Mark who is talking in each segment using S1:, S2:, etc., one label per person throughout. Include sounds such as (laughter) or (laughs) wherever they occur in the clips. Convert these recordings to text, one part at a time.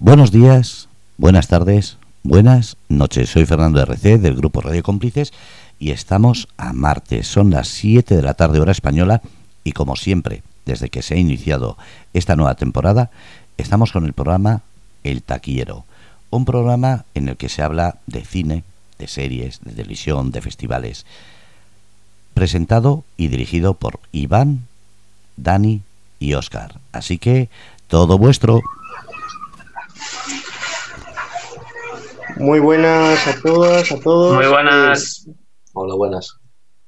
S1: Buenos días, buenas tardes, buenas noches. Soy Fernando RC del grupo Radio Cómplices y estamos a martes. Son las 7 de la tarde hora española y como siempre, desde que se ha iniciado esta nueva temporada, estamos con el programa El Taquillero. Un programa en el que se habla de cine, de series, de televisión, de festivales. Presentado y dirigido por Iván, Dani y Oscar. Así que todo vuestro.
S2: Muy buenas a todas, a todos.
S3: Muy buenas.
S4: Eh, Hola, buenas.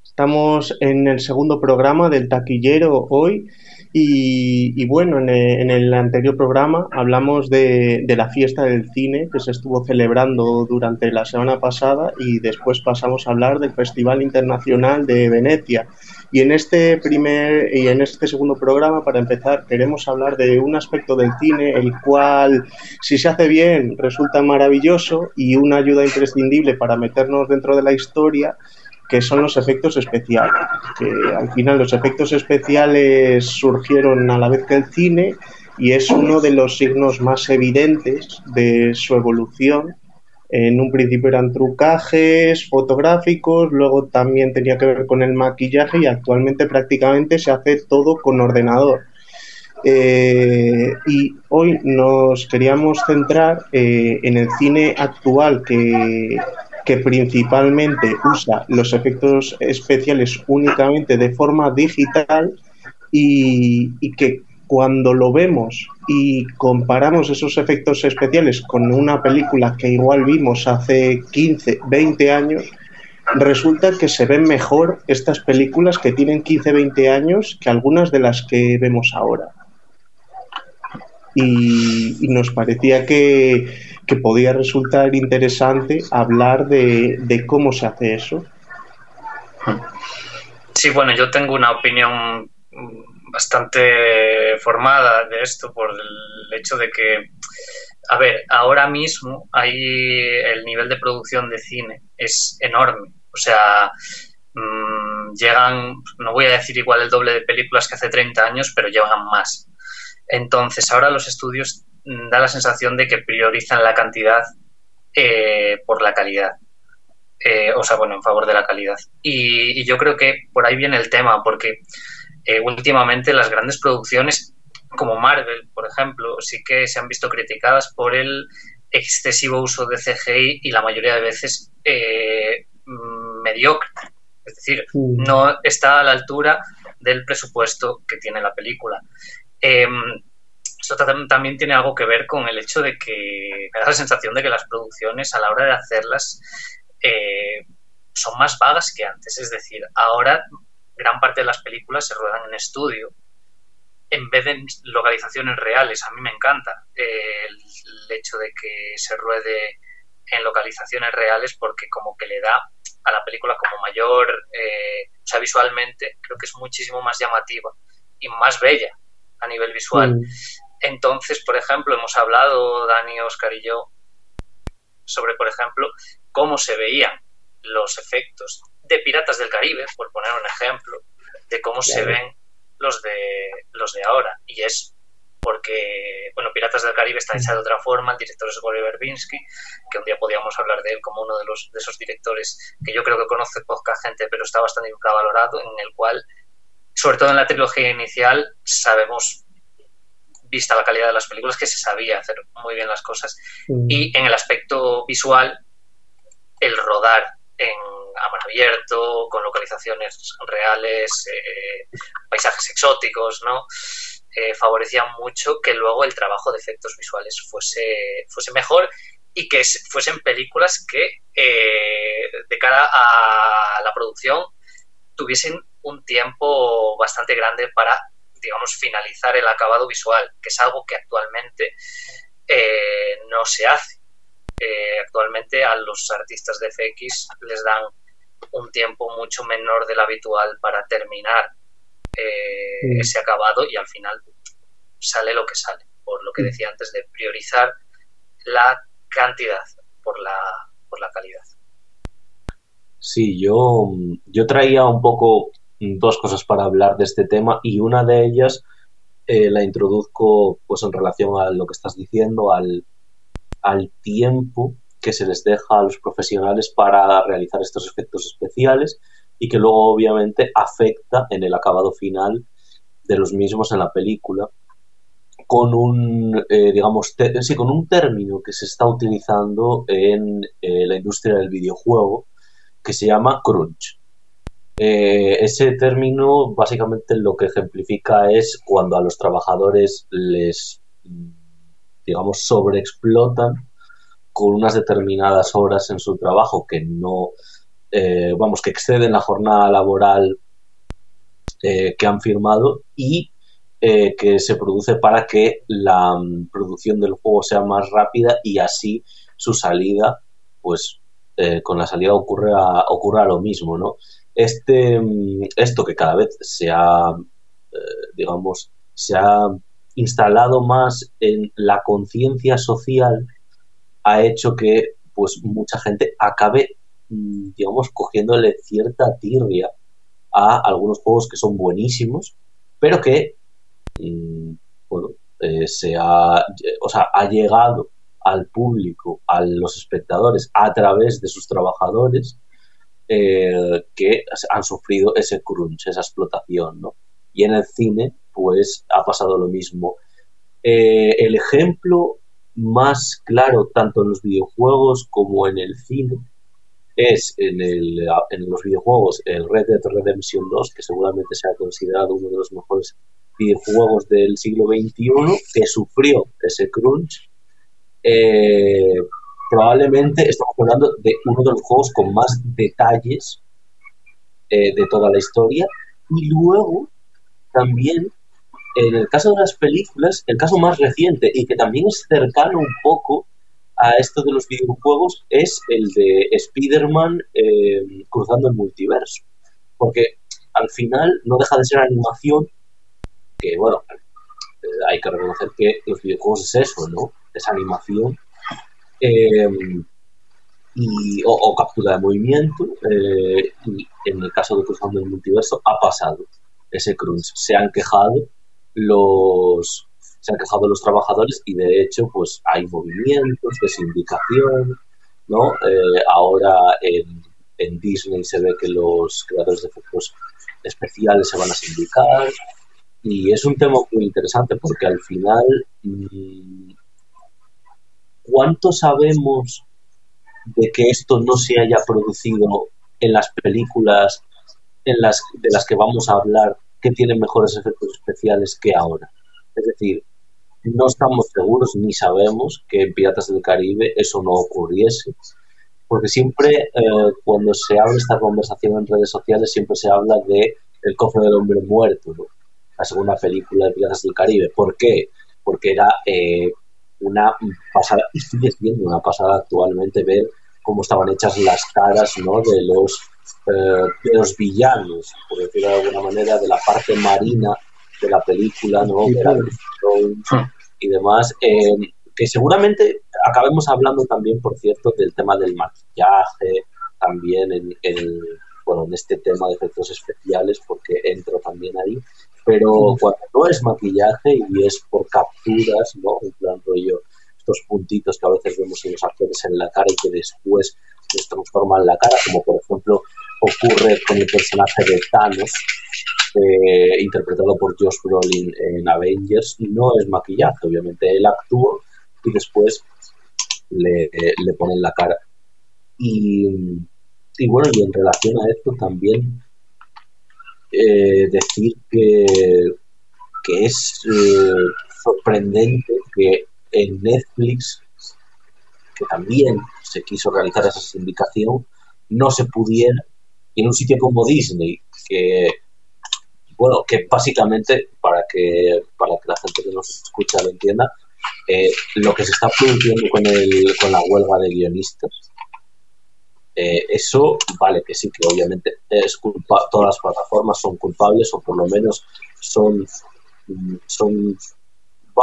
S2: Estamos en el segundo programa del taquillero hoy y, bueno, en el, anterior programa hablamos de, de, la fiesta del cine que se estuvo celebrando durante la semana pasada y después pasamos a hablar del Festival Internacional de Venecia. Y en este primer y en este segundo programa, para empezar, queremos hablar de un aspecto del cine, el cual, si se hace bien, resulta maravilloso y una ayuda imprescindible para meternos dentro de la historia, que son los efectos especiales. Que al final los efectos especiales surgieron a la vez que el cine y es uno de los signos más evidentes de su evolución en un principio eran trucajes fotográficos, luego también tenía que ver con el maquillaje y actualmente prácticamente se hace todo con ordenador. Eh, y hoy nos queríamos centrar eh, en el cine actual que, que principalmente usa los efectos especiales únicamente de forma digital y, y que cuando lo vemos y comparamos esos efectos especiales con una película que igual vimos hace 15, 20 años, resulta que se ven mejor estas películas que tienen 15, 20 años que algunas de las que vemos ahora. Y, nos parecía que, que, podía resultar interesante hablar de, de cómo se hace eso.
S3: Sí, bueno, yo tengo una opinión bastante formada de esto por el hecho de que, a ver, ahora mismo hay el nivel de producción de cine es enorme. O sea, mmm, llegan, no voy a decir igual el doble de películas que hace 30 años, pero llevan más. Entonces, ahora los estudios da la sensación de que priorizan la cantidad eh, por la calidad. Eh, o sea, bueno, en favor de la calidad. Y, yo creo que por ahí viene el tema, porque eh, últimamente las grandes producciones como Marvel, por ejemplo, sí que se han visto criticadas por el excesivo uso de CGI y la mayoría de veces eh, mediocre. Es decir, no está a la altura del presupuesto que tiene la película. Eh, esto también tiene algo que ver con el hecho de que me da la sensación de que las producciones a la hora de hacerlas eh, son más vagas que antes. Es decir, ahora gran parte de las películas se ruedan en estudio en vez de localizaciones reales. A mí me encanta eh, el, el, hecho de que se ruede en localizaciones reales porque como que le da a la película como mayor, eh, o sea, visualmente creo que es muchísimo más llamativa y más bella a nivel visual. Mm. Entonces, por ejemplo, hemos hablado, Dani, Oscar y yo, sobre, por ejemplo, cómo se veían los efectos de Piratas del Caribe, por poner un ejemplo, de cómo claro. se ven los de, los de ahora. Y es porque, bueno, Piratas del Caribe está hecha de otra forma, el director es Gore Verbinski, que un día podíamos hablar de él como uno de, los, de esos directores que yo creo que conoce poca gente, pero está bastante infravalorado, en el cual, sobre todo en la trilogía inicial, sabemos, vista la calidad de las películas, que se sabía hacer muy bien las cosas. Mm. Y en el aspecto visual, el rodar en a mar abierto, con localizaciones reales, eh, paisajes exóticos, ¿no? Eh, favorecía mucho que luego el trabajo de efectos visuales fuese, fuese mejor y que fuesen películas que eh, de cara a la producción tuviesen un tiempo bastante grande para, digamos, finalizar el acabado visual, que es algo que actualmente eh, no se hace. Eh, actualmente a los artistas de FX les dan un tiempo mucho menor del habitual para terminar eh, sí. ese acabado y al final sale lo que sale, por lo que decía antes de priorizar la cantidad por la, por la calidad.
S4: Sí, yo, yo traía un poco dos cosas para hablar de este tema y una de ellas eh, la introduzco pues en relación a lo que estás diciendo, al, al tiempo que se les deja a los profesionales para realizar estos efectos especiales y que luego obviamente afecta en el acabado final de los mismos en la película con un eh, digamos sí, con un término que se está utilizando en eh, la industria del videojuego que se llama crunch. Eh, ese término básicamente lo que ejemplifica es cuando a los trabajadores les digamos sobreexplotan con unas determinadas horas en su trabajo que no eh, vamos, que exceden la jornada laboral eh, que han firmado y eh, que se produce para que la mm, producción del juego sea más rápida y así su salida, pues con la salida ocurre a, ocurra lo mismo, ¿no? Este, mm, esto que cada vez se ha, digamos, se ha instalado más en la conciencia social, ha hecho que pues mucha gente acabe Mm, digamos, cogiéndole cierta tirria a algunos juegos que son buenísimos, pero que, mm, bueno, eh, se ha, o sea, ha llegado al público, a los espectadores, a través de sus trabajadores, eh, que han sufrido ese crunch, esa explotación, ¿no? Y en el cine, pues ha pasado lo mismo. Eh, el ejemplo más claro, tanto en los videojuegos como en el cine, es en, el, en los videojuegos el Red Dead Redemption 2, que seguramente se ha considerado uno de los mejores videojuegos del siglo XXI, que sufrió ese crunch. Eh, probablemente estamos hablando de uno de los juegos con más detalles eh, de toda la historia. Y luego, también, en el caso de las películas, el caso más reciente y que también es cercano un poco a esto de los videojuegos es el de Spider-Man eh, cruzando el multiverso. Porque al final no deja de ser animación, que bueno, eh, hay que reconocer que los videojuegos es eso, ¿no? Es animación. Eh, y, o, captura de movimiento. y en el caso de Cruzando el Multiverso ha pasado ese crunch. Se han quejado los, se han quejado los trabajadores y de hecho pues hay movimientos de sindicación, ¿no? Eh, ahora en, Disney se ve que los creadores de efectos especiales se van a sindicar y es un tema muy interesante porque al final mm, ¿cuánto sabemos de que esto no se haya producido en las películas en las, de las que vamos a hablar que tienen mejores efectos especiales que ahora? Es decir, no estamos seguros ni sabemos que en Piratas del Caribe eso no ocurriese, porque siempre eh, cuando se habla esta conversación en redes sociales siempre se habla de El cofre del hombre muerto, la segunda película de Piratas del Caribe. ¿Por qué? Porque era eh, una pasada, y sigue siendo una pasada actualmente ver cómo estaban hechas las caras ¿no? de, los, eh, de los villanos, por decirlo de alguna manera, de la parte marina de la película, ¿no? y demás, eh, que seguramente acabemos hablando también, por cierto, del tema del maquillaje, también en, bueno, en este tema de efectos especiales, porque entro también ahí, pero cuando no es maquillaje y es por capturas, ¿no? En plan rollo, estos puntitos que a veces vemos en los actores en la cara y que después les transforman la cara, como por ejemplo ocurre con el personaje de Thanos, eh, interpretado por Josh Brolin en Avengers, no es maquillaje, obviamente él actúa y después le, le ponen la cara. Y, y, bueno, y en relación a esto también eh, decir que, que es eh, sorprendente que en Netflix, que también se quiso realizar esa sindicación, no se pudiera en un sitio como Disney, que bueno, que básicamente, para que, para que la gente que nos escucha lo entienda, eh, lo que se está produciendo con, el, con la huelga de guionistas, eh, eso vale que sí, que obviamente es culpa, todas las plataformas son culpables o por lo menos son, son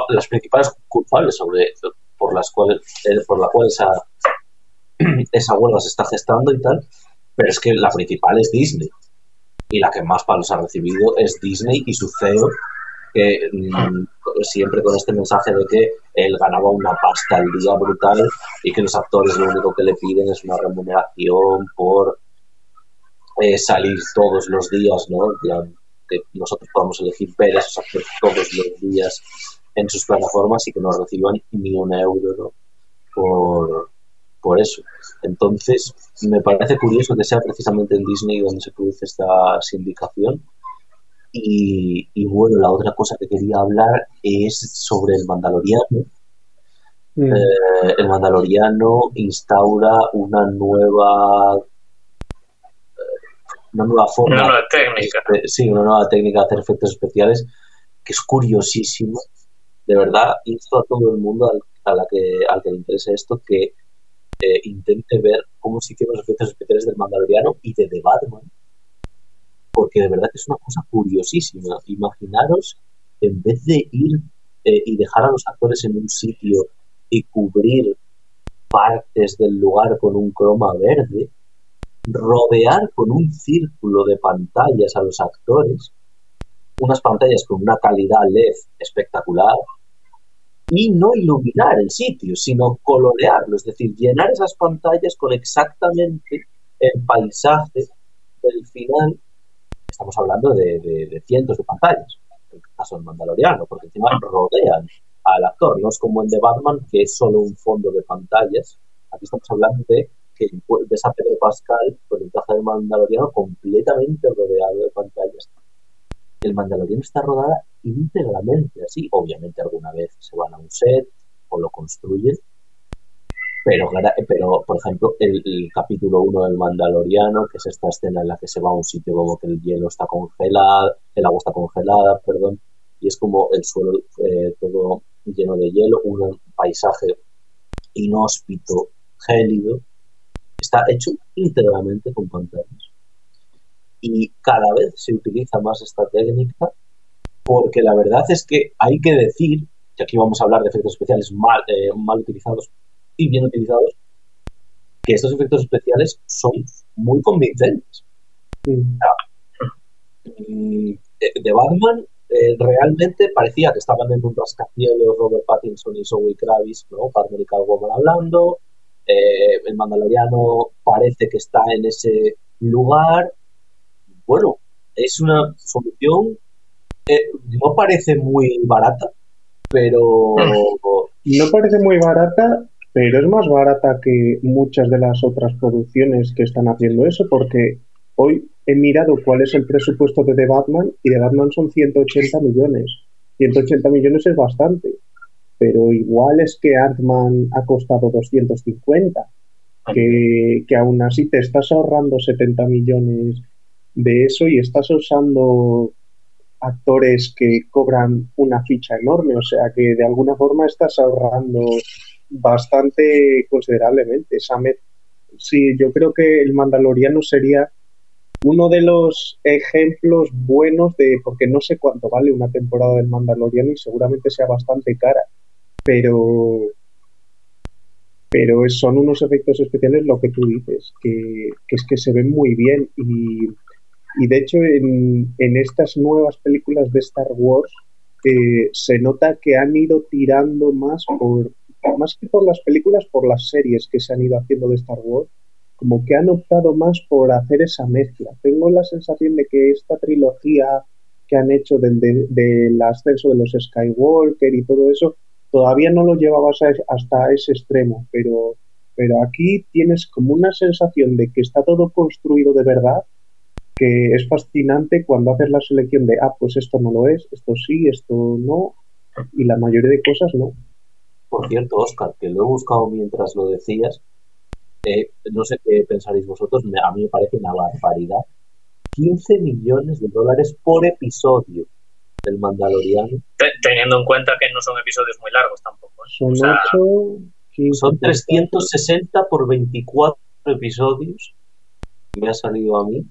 S4: las principales culpables sobre por las cuales eh, por la cual esa, (clears throat) esa huelga se está gestando y tal, pero es que la principal es Disney y la que más palos ha recibido es Disney y su CEO, que mm, siempre con este mensaje de que él ganaba una pasta al día brutal y que los actores lo único que le piden es una remuneración por eh, salir todos los días, ¿no? que nosotros podamos elegir ver esos actores todos los días en sus plataformas y que no reciban ni un euro por, por eso. Entonces, me parece curioso que sea precisamente en Disney donde se produce esta sindicación. Y, y bueno, la otra cosa que quería hablar es sobre el Mandaloriano. Mm. Eh, el Mandaloriano instaura una nueva una nueva forma.
S3: Una nueva técnica.
S4: sí, una nueva técnica de hacer efectos especiales que es curiosísimo. De verdad, insto a todo el mundo al, a la que, al que le interese esto que eh, intente ver cómo se hicieron los efectos especiales del Mandaloriano y de The Batman. Porque de verdad que es una cosa curiosísima. Imaginaros, en vez de ir eh, y dejar a los actores en un sitio y cubrir partes del lugar con un croma verde, rodear con un círculo de pantallas a los actores, unas pantallas con una calidad LED espectacular, y no iluminar el sitio, sino colorearlo, es decir, llenar esas pantallas con exactamente el paisaje del final. Estamos hablando de, cientos de pantallas, en el caso del Mandaloriano, porque encima rodean al actor, no es como en The Batman, que es solo un fondo de pantallas. Aquí estamos hablando de que ves a Pedro Pascal con el traje del Mandaloriano completamente rodeado de pantallas. El Mandaloriano está rodada íntegramente así. Obviamente alguna vez se van a un set o lo construyen, pero, pero por ejemplo, el, capítulo 1 del Mandaloriano, que es esta escena en la que se va a un sitio como que el hielo está congelado, el agua está congelada, perdón, y es como el suelo eh, todo lleno de hielo, un paisaje inhóspito, gélido, está hecho íntegramente con pantallas. Y cada vez se utiliza más esta técnica porque la verdad es que hay que decir, que aquí vamos a hablar de efectos especiales mal, eh, mal utilizados y bien utilizados, que estos efectos especiales son muy convincentes. Mm. De, Batman eh, realmente parecía que estaban en un rascacielos Robert Pattinson y Zoe Kravitz, ¿no? Batman y Catwoman hablando, eh, el Mandaloriano parece que está en ese lugar. Bueno, es una solución no parece muy barata, pero...
S2: No parece muy barata, pero es más barata que muchas de las otras producciones que están haciendo eso, porque hoy he mirado cuál es el presupuesto de The Batman y The Batman son 180 millones. 180 millones es bastante pero igual es que Ant-Man ha costado 250, que, que aún así te estás ahorrando 70 millones de eso y estás usando actores que cobran una ficha enorme, o sea que de alguna forma estás ahorrando bastante considerablemente. sí, yo creo que el Mandaloriano sería uno de los ejemplos buenos de, porque no sé cuánto vale una temporada del Mandaloriano y seguramente sea bastante cara, pero pero son unos efectos especiales lo que tú dices, que, es que se ven muy bien y, de hecho en, estas nuevas películas de Star Wars eh, se nota que han ido tirando más por más que por las películas, por las series que se han ido haciendo de Star Wars, como que han optado más por hacer esa mezcla. Tengo la sensación de que esta trilogía que han hecho del, del ascenso de los Skywalker y todo eso, todavía no lo llevabas hasta ese extremo, pero, pero aquí tienes como una sensación de que está todo construido de verdad, que es fascinante cuando haces la selección de, ah, pues esto no lo es, esto sí, esto no, y la mayoría de cosas no.
S4: Por cierto, Oscar, que lo he buscado mientras lo decías, eh, no sé qué pensaréis vosotros, a mí me parece una barbaridad. 15 millones de dólares por episodio del Mandaloriano.
S3: teniendo en cuenta que no son episodios muy largos tampoco.
S4: ¿eh? Son, 360 por 24 episodios. Me ha salido a mí.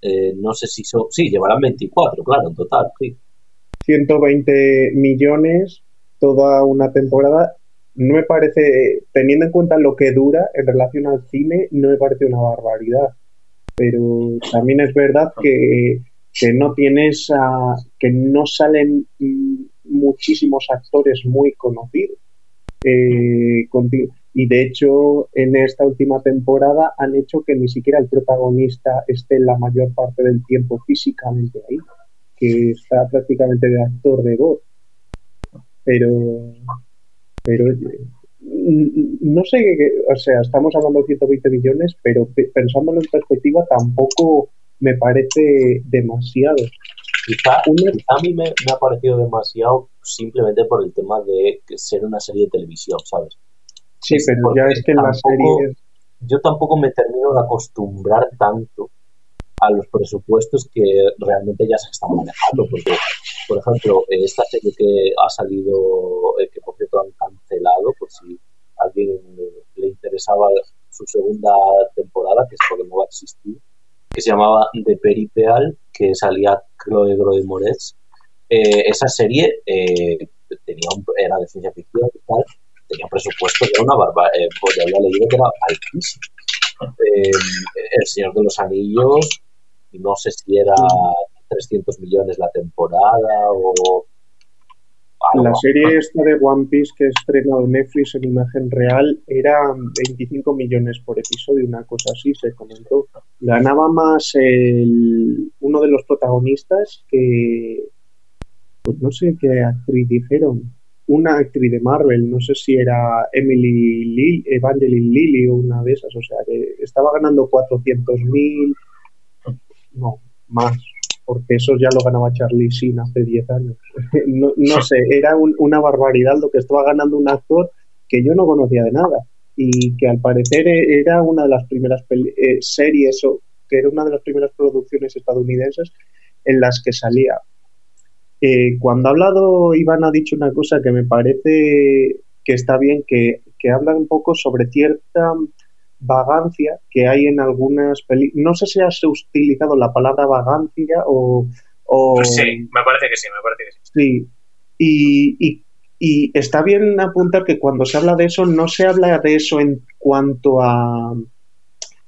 S4: Eh, no sé si son. Sí, llevarán 24, claro, en total, sí.
S2: 120 millones toda una temporada. No me parece, teniendo en cuenta lo que dura en relación al cine, no me parece una barbaridad. Pero también es verdad que que no tienes, que no salen muchísimos actores muy conocidos. Eh, y de hecho, en esta última temporada han hecho que ni siquiera el protagonista esté la mayor parte del tiempo físicamente ahí, que está prácticamente de actor de voz. Pero, pero no sé, o sea, estamos hablando de 120 millones, pero pensándolo en perspectiva tampoco me parece demasiado.
S4: Quizá, a mí me, ha parecido demasiado simplemente por el tema de ser una serie de televisión, ¿sabes?
S2: Sí, pero ya es que en la serie...
S4: Yo tampoco me termino de acostumbrar tanto a los presupuestos que realmente ya se están manejando, porque, por ejemplo, esta serie que ha salido, eh, que por cierto han cancelado, por si a alguien le interesaba su segunda temporada, que es porque no va a existir, que se llamaba The Peripeal, que salía Chloe Groe Moretz. Eh, esa serie eh, tenía un, era de ciencia ficción y tal, tenía un presupuesto de una barba, eh, pues había leído que era altísimo. el Señor de los Anillos, no sé si era 300 millones la temporada o
S2: la serie esta de One Piece que estrenado Netflix en imagen real era 25 millones por episodio, una cosa así se comentó. Ganaba más el, uno de los protagonistas que, pues no sé qué actriz dijeron, una actriz de Marvel, no sé si era Emily Lil, Evangeline Lilly o una de esas, o sea, que estaba ganando 400 mil, no, más porque eso ya lo ganaba Charlie Sheen hace 10 años. (laughs) no, sé, era una barbaridad lo que estaba ganando un actor que yo no conocía de nada y que al parecer era una de las primeras eh, series o que era una de las primeras producciones estadounidenses en las que salía. Eh, cuando ha hablado, Iván ha dicho una cosa que me parece que está bien, que, que habla un poco sobre cierta vagancia que hay en algunas películas. No sé si has utilizado la palabra vagancia o,
S3: pues sí, me parece que sí, me parece que sí.
S2: Sí, y, y, está bien apuntar que cuando se habla de eso, no se habla de eso en cuanto a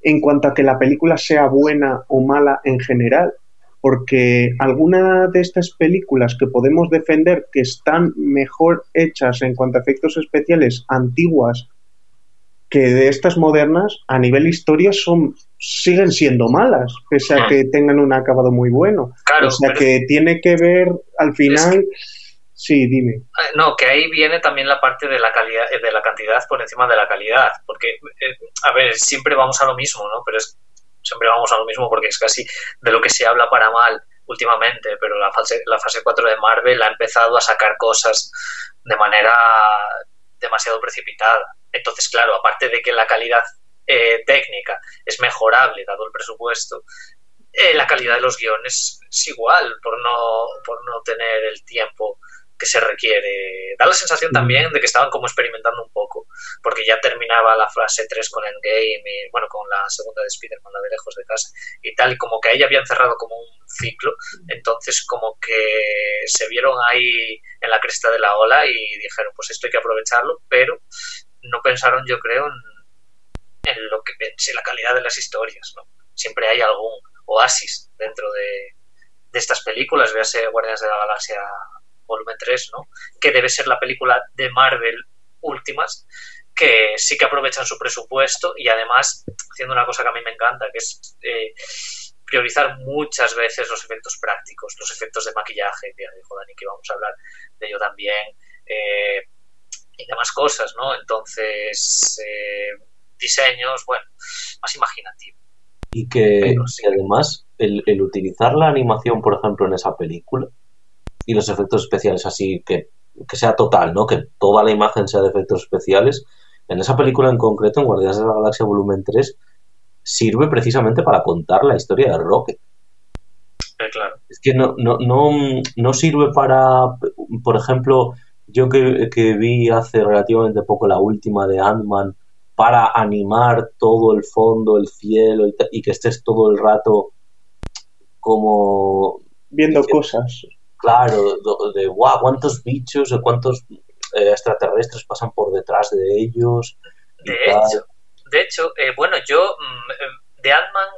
S2: en cuanto a que la película sea buena o mala en general, porque algunas de estas películas que podemos defender que están mejor hechas en cuanto a efectos especiales antiguas que de estas modernas, a nivel historia, son siguen siendo malas, pese a ah. que tengan un acabado muy bueno. o sea que tiene que ver al final. Sí, dime.
S3: Eh, no, que ahí viene también la parte de la calidad, eh, de la cantidad por encima de la calidad, porque eh, a ver, siempre vamos a lo mismo, ¿no? Pero es siempre vamos a lo mismo porque es casi de lo que se habla para mal últimamente, pero la fase, la fase 4 de Marvel ha empezado a sacar cosas de manera demasiado precipitada. Entonces, claro, aparte de que la calidad eh, técnica es mejorable dado el presupuesto, eh, la calidad de los guiones es igual por no, por no tener el tiempo que se requiere. Da la sensación también de que estaban como experimentando un poco, porque ya terminaba la fase 3 con Endgame y, bueno, con la segunda de Spider-Man, la de lejos de casa y tal, y como que ahí habían cerrado como un ciclo, entonces como que se vieron ahí en la cresta de la ola y dijeron, pues esto hay que aprovecharlo, pero no pensaron, yo creo, en, en lo que en la calidad de las historias, ¿no? Siempre hay algún oasis dentro de, de estas películas, véase Guardianes de la Galaxia volumen 3, ¿no? Que debe ser la película de Marvel últimas, que sí que aprovechan su presupuesto y además haciendo una cosa que a mí me encanta, que es eh, priorizar muchas veces los efectos prácticos, los efectos de maquillaje, que dijo Dani que vamos a hablar de ello también, eh, y demás cosas, ¿no? Entonces, eh, diseños, bueno, más imaginativo.
S4: Y que, además el, el, utilizar la animación, por ejemplo, en esa película y los efectos especiales así que, que sea total, ¿no? Que toda la imagen sea de efectos especiales. En esa película en concreto, en Guardianes de la Galaxia Volumen 3, sirve precisamente para contar la historia de Rocket.
S3: Eh, claro.
S4: Es que no, no, no, no sirve para, por ejemplo, yo que, que, vi hace relativamente poco la última de Ant-Man, para animar todo el fondo, el cielo y, que estés todo el rato como...
S2: Viendo cosas.
S4: Claro, de, wow, cuántos bichos, cuántos eh, extraterrestres pasan por detrás de ellos.
S3: De hecho, de hecho eh, bueno, yo mm, eh, de Ant-Man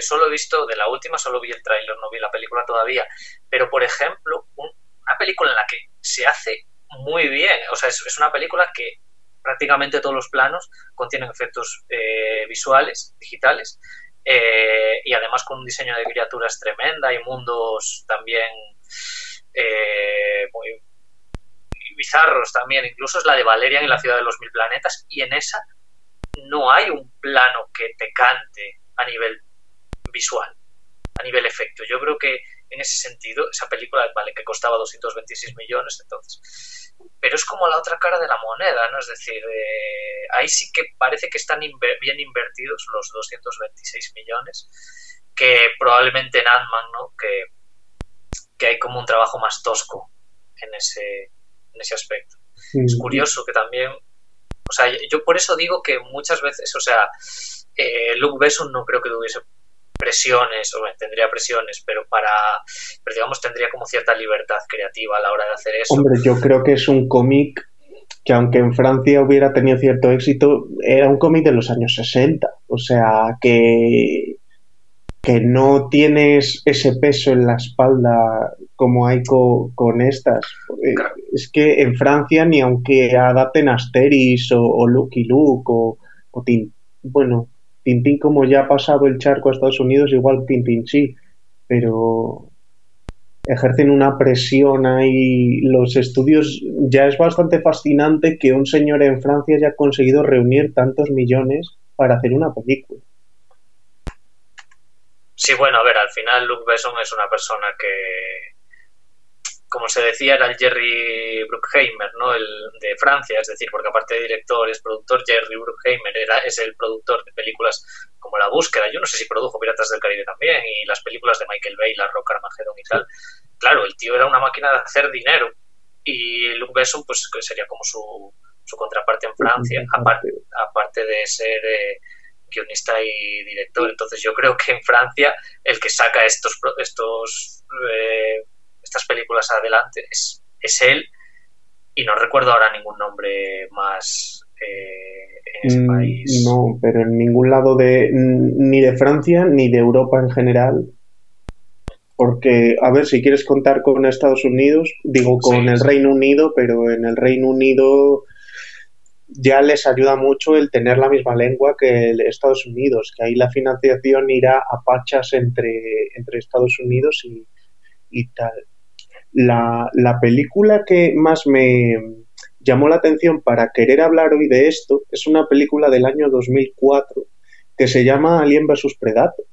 S3: solo he visto, de la última solo vi el tráiler, no vi la película todavía, pero por ejemplo, una película en la que se hace muy bien, o sea, es, una película que prácticamente todos los planos contienen efectos eh, visuales, digitales, eh, y además con un diseño de criaturas tremenda y mundos también muy bizarros también, incluso es la de Valerian en la ciudad de los mil planetas, y en esa no hay un plano que te cante a nivel visual, a nivel efecto. Yo creo que en ese sentido, esa película, vale, que costaba 226 millones entonces, pero es como la otra cara de la moneda, ¿no? Es decir, eh, ahí sí que parece que están bien invertidos los 226 millones, que probablemente en Ant-Man, ¿no? Que, que hay como un trabajo más tosco en ese, en ese aspecto. Es curioso que también o sea, yo por eso digo que muchas veces, o sea, eh, Luke Besson no creo que tuviese presiones, o tendría presiones, pero para, pero digamos, tendría como cierta libertad creativa a la hora de hacer eso.
S2: Hombre, yo creo que es un cómic que aunque en Francia hubiera tenido cierto éxito, era un cómic de los años 60, o sea, que que no tienes ese peso en la espalda como hay con estas. Eh, es que en Francia, ni aunque adapten Asteris o, o Lucky Luke o, bueno, Tintín como ya ha pasado el charco a Estados Unidos, igual Tintín sí, pero ejercen una presión ahí. Los estudios, ya es bastante fascinante que un señor en Francia haya conseguido reunir tantos millones para hacer una película.
S3: Sí, bueno, a ver, al final Luke Besson es una persona que, como se decía, era el Jerry Bruckheimer, ¿no? El de Francia, es decir, porque aparte de director, es productor, Jerry Bruckheimer era, es el productor de películas como La Búsqueda, yo no sé si produjo Piratas del Caribe también, y las películas de Michael Bay, La Roca Armageddon y tal. Claro, el tío era una máquina de hacer dinero, y Luke Besson, pues sería como su, su contraparte en Francia, aparte, aparte de ser... Eh, guionista y director. Entonces yo creo que en Francia el que saca estos, estos eh, estas películas adelante es, es él y no recuerdo ahora ningún nombre más eh, en ese mm, país.
S2: No, pero en ningún lado de ni de Francia ni de Europa en general. Porque, a ver, si quieres contar con Estados Unidos, digo con el Reino Unido, pero en el Reino Unido ya les ayuda mucho el tener la misma lengua que Estados Unidos, que ahí la financiación irá a pachas entre, entre Estados Unidos y, tal. La, la, película que más me llamó la atención para querer hablar hoy de esto es una película del año 2004 que se llama Alien vs. Predator,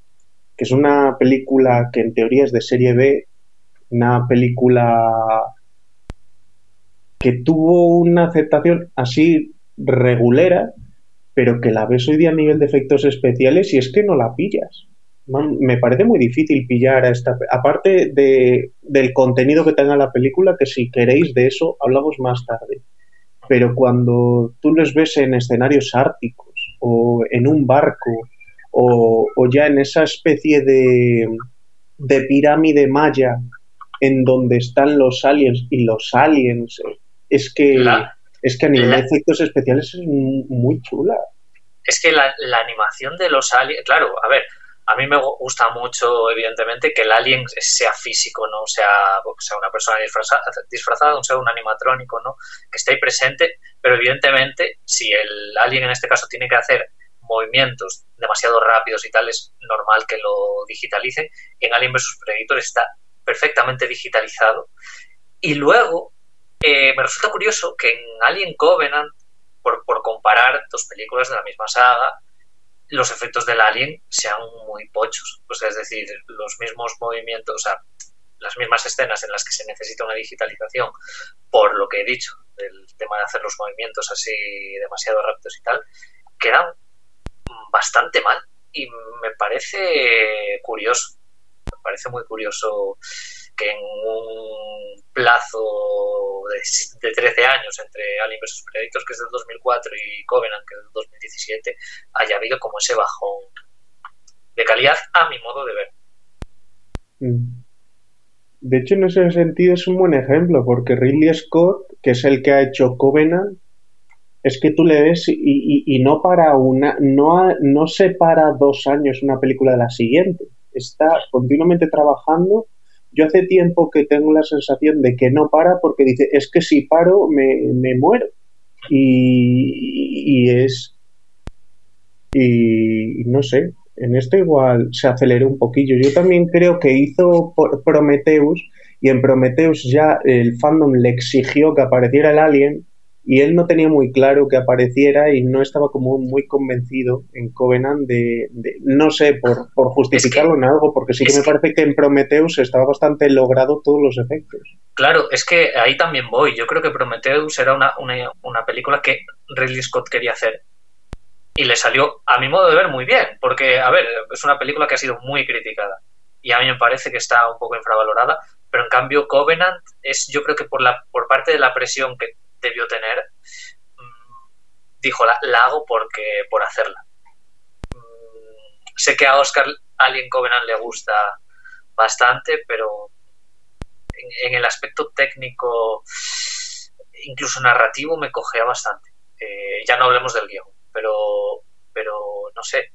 S2: que es una película que en teoría es de serie B, una película que tuvo una aceptación así regulera, pero que la ves hoy día a nivel de efectos especiales y es que no la pillas. me parece muy difícil pillar a esta. Aparte de, del contenido que tenga la película, que si queréis de eso hablamos más tarde. Pero cuando tú los ves en escenarios árticos o en un barco o, ya en esa especie de, de pirámide maya en donde están los aliens y los aliens, es que es que a nivel de efectos especiales es muy chula.
S3: Es que la, animación de los aliens, claro, a ver, a mí me gusta mucho, evidentemente, que el alien sea físico, no sea, sea una persona disfrazada, disfrazada, sea un animatrónico, ¿no? Que esté ahí presente, pero evidentemente, si el alien en este caso tiene que hacer movimientos demasiado rápidos y tal, es normal que lo digitalicen. En Alien vs Predator está perfectamente digitalizado. Y luego, me resulta curioso que en Alien Covenant, por, comparar dos películas de la misma saga, los efectos del Alien sean muy pochos. O sea, es decir, los mismos movimientos, o sea, las mismas escenas en las que se necesita una digitalización, por lo que he dicho, del tema de hacer los movimientos así demasiado rápidos y tal, quedan bastante mal. Y me parece curioso, me parece muy curioso que en un plazo de, 13 años entre Alien vs Predator, que es del 2004, y Covenant, que es del 2017, haya habido como ese bajón de calidad a mi modo de ver.
S2: Mm. De hecho, en ese sentido es un buen ejemplo, porque Ridley Scott, que es el que ha hecho Covenant, es que tú le ves y, no para una, no, no separa dos años una película de la siguiente. Está continuamente trabajando yo hace tiempo que tengo la sensación de que no para porque dice, es que si paro me, me muero. Y, y es... Y no sé, en esto igual se aceleró un poquillo. Yo también creo que hizo Prometheus y en Prometheus ya el fandom le exigió que apareciera el alien y él no tenía muy claro que apareciera y no estaba como muy convencido en Covenant de, no sé, por, por justificarlo en algo, porque sí que me parece que en Prometheus estaba bastante logrado todos los efectos.
S3: Claro, es que ahí también voy. Yo creo que Prometheus era una, una, una película que Ridley Scott quería hacer y le salió, a mi modo de ver, muy bien, porque, a ver, es una película que ha sido muy criticada y a mí me parece que está un poco infravalorada, pero en cambio Covenant es, yo creo que por, la, por parte de la presión que debió tener, mm, dijo, la, la, hago porque, por hacerla. Mm, sé que a Oscar Alien Covenant le gusta bastante, pero en, el aspecto técnico, incluso narrativo, me cogea bastante. Eh, ya no hablemos del guion pero, pero no sé,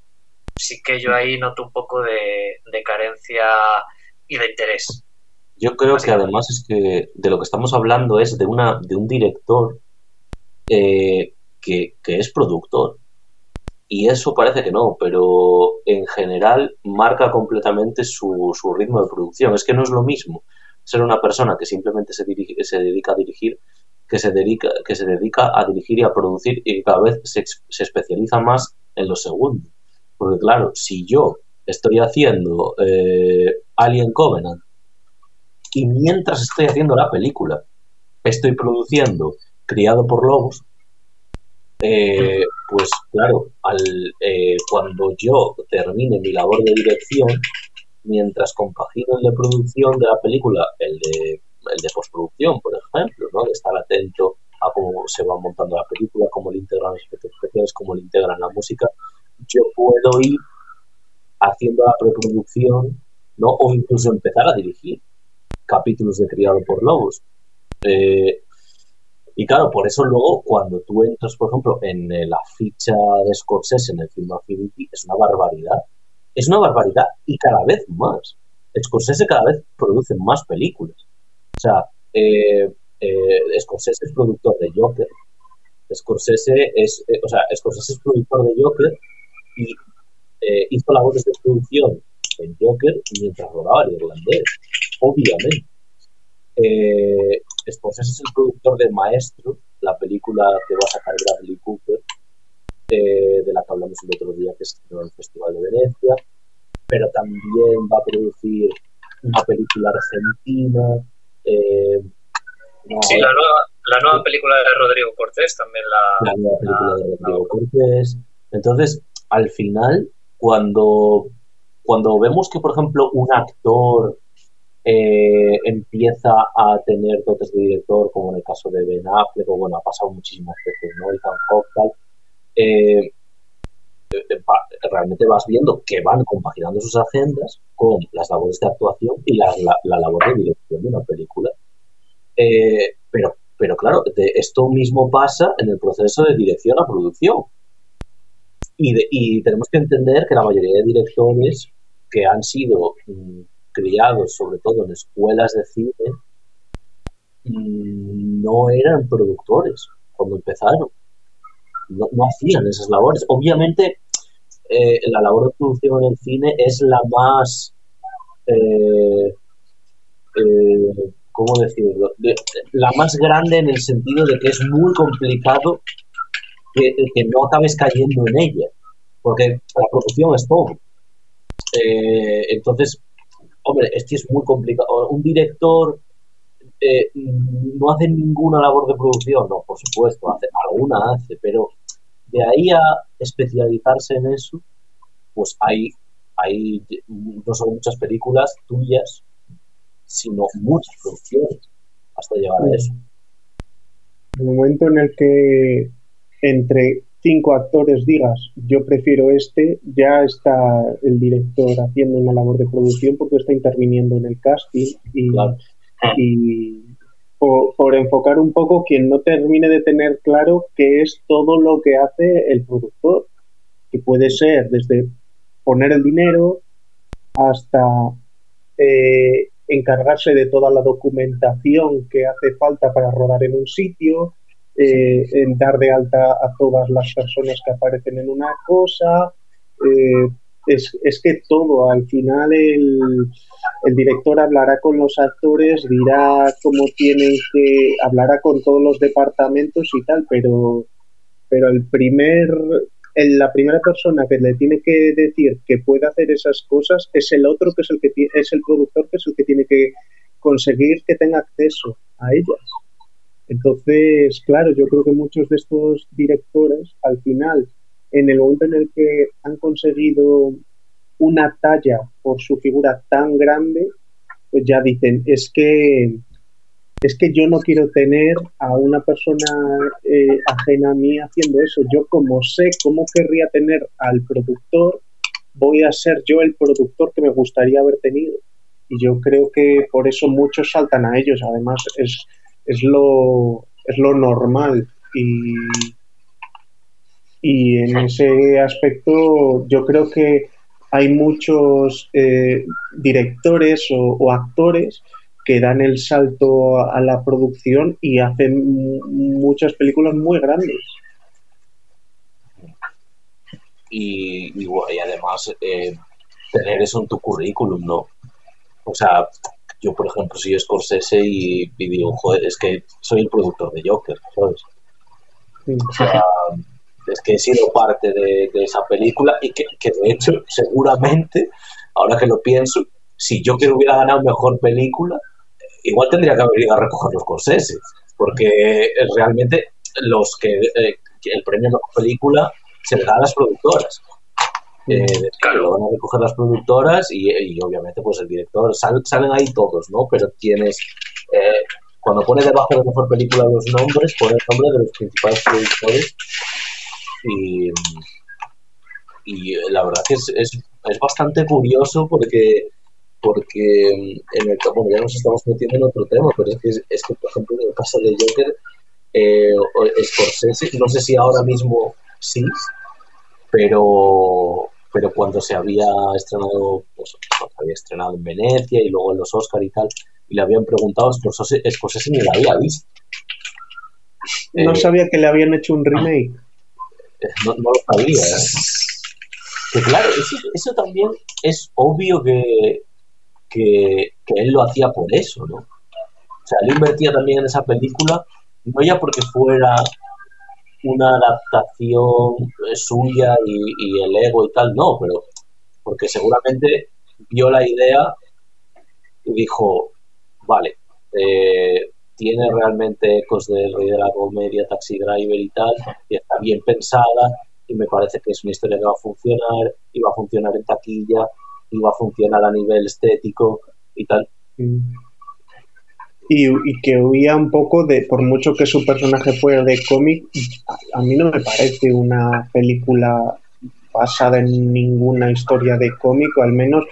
S3: sí que yo ahí noto un poco de, carencia y de interés.
S4: Yo creo que además es que de lo que estamos hablando es de, una, de un director eh, que, es productor. Y eso parece que no, pero en general marca completamente su, su ritmo de producción. Es que no es lo mismo ser una persona que simplemente se, dirige, se dedica a dirigir que se dedica, que se dedica a dirigir y a producir y cada vez se, especializa más en lo segundo. Porque claro, si yo estoy haciendo eh, Alien Covenant y mientras estoy haciendo la película estoy produciendo Criado por Lobos, eh, pues claro, al, eh, cuando yo termine mi labor de dirección, mientras compagino el de producción de la película, el de el de postproducción, por ejemplo, ¿no? de estar atento a cómo se va montando la película, cómo le integran los efectos especiales, cómo le integran la música, yo puedo ir haciendo la preproducción, ¿no? O incluso empezar a dirigir capítulos de Criado por Lobos. Eh, y claro, por eso luego cuando tú entras, por ejemplo, en eh, la ficha de Scorsese en el film Affinity, es una barbaridad. Es una barbaridad y cada vez más. Scorsese cada vez produce más películas. O sea, eh, Scorsese es productor de Joker. Scorsese es, o sea, Scorsese es productor de Joker y hizo labores de producción en Joker mientras rodaba el irlandés, obviamente. Eh, Scorsese es el productor de Maestro, la película que va a sacar Bradley Cooper, eh, de la que hablamos el otro día, que es el Festival de Venecia, pero también va a producir una película argentina,
S3: eh, sí, la nueva, la nueva película de Rodrigo Cortés también la...
S4: La nueva película de Rodrigo Cortés. Entonces, al final, cuando, cuando vemos que, por ejemplo, un actor eh, empieza a tener dotes de director, como en el caso de Ben Affleck, o bueno, ha pasado muchísimas veces, ¿no? Ethan Hawke, tal, eh, realmente vas viendo que van compaginando sus agendas con las labores de actuación y la, la, labor de dirección de una película. Eh, pero, pero claro, esto mismo pasa en el proceso de dirección a producción. Y, y tenemos que entender que la mayoría de directores que han sido mm, criados sobre todo en escuelas de cine mm, no eran productores cuando empezaron no, hacían esas labores. Obviamente, eh, la labor de producción en el cine es la más, eh, eh, ¿cómo decirlo? la más grande en el sentido de que es muy complicado que, que no acabes cayendo en ella, porque la producción es todo. Entonces, hombre, es que es muy complicado. Un director no hace ninguna labor de producción, no, por supuesto, hace, alguna hace, pero de ahí a especializarse en eso, pues hay, hay no solo muchas películas tuyas, sino muchas producciones hasta llegar a eso.
S2: El momento en el que entre cinco actores digas yo prefiero este, ya está el director haciendo una labor de producción porque está interviniendo en el casting y, y por, enfocar un poco quien no termine de tener claro qué es todo lo que hace el productor, que puede ser desde poner el dinero hasta eh, encargarse de toda la documentación que hace falta para rodar en un sitio, eh, en dar de alta a todas las personas que aparecen en una cosa. Eh, es, es, que todo, al final el, el, director hablará con los actores, dirá cómo tienen que, hablará con todos los departamentos y tal, pero, pero el primer, el, la primera persona que le tiene que decir que puede hacer esas cosas es el otro que es el que es el productor que es el que tiene que conseguir que tenga acceso a ellas. Entonces, claro, yo creo que muchos de estos directores, al final, en el momento en el que han conseguido una talla por su figura tan grande, pues ya dicen, es que es que yo no quiero tener a una persona eh, ajena a mí haciendo eso. Yo como sé cómo querría tener al productor, voy a ser yo el productor que me gustaría haber tenido. Y yo creo que por eso muchos saltan a ellos. Además, es, es lo, es lo normal y, y en ese aspecto yo creo que hay muchos eh, directores o, o, actores que dan el salto a la producción y hacen muchas películas muy grandes.
S4: Y, y, y además eh, tener eso en tu currículum, ¿no? O sea, yo, por ejemplo, soy Scorsese y, y digo, joder, es que soy el productor de Joker, ¿sabes? O sea, es que he sido parte de, de esa película y que, que, de hecho, seguramente, ahora que lo pienso, si Joker hubiera ganado mejor película, igual tendría que haber ido a recoger los Scorsese, porque realmente los que eh, el premio mejor película se le da a las productoras. Eh, claro. Lo van a recoger las productoras y, y obviamente pues el director, sal, salen ahí todos, ¿no? Pero tienes, eh, cuando pone debajo de mejor película los nombres, pone el nombre de los principales productores y, y la verdad que es, es, es bastante curioso porque porque en el bueno, ya nos estamos metiendo en otro tema, pero es que, es que por ejemplo, en el caso de Joker, eh, Scorsese, no sé si ahora mismo sí, pero pero cuando se había estrenado, pues, se había estrenado en Venecia y luego en los Oscar y tal, y le habían preguntado, Scorsese, Scorsese ni la había visto.
S2: No eh, sabía que le habían hecho un remake.
S4: No, no lo sabía. ¿eh? Que claro, eso, eso, también es obvio que, que, que, él lo hacía por eso, ¿no? O sea, él invertía también en esa película, no ya porque fuera una adaptación suya y, y, el ego y tal, no, pero porque seguramente vio la idea y dijo, vale, eh, tiene realmente ecos del rey de la comedia, Taxi Driver y tal, y está bien pensada y me parece que es una historia que va a funcionar y va a funcionar en taquilla y va a funcionar a nivel estético y tal.
S2: Mm y, y, que huía un poco de, por mucho que su personaje fuera de cómic, a, a, mí no me parece una película basada en ninguna historia de cómic, o al menos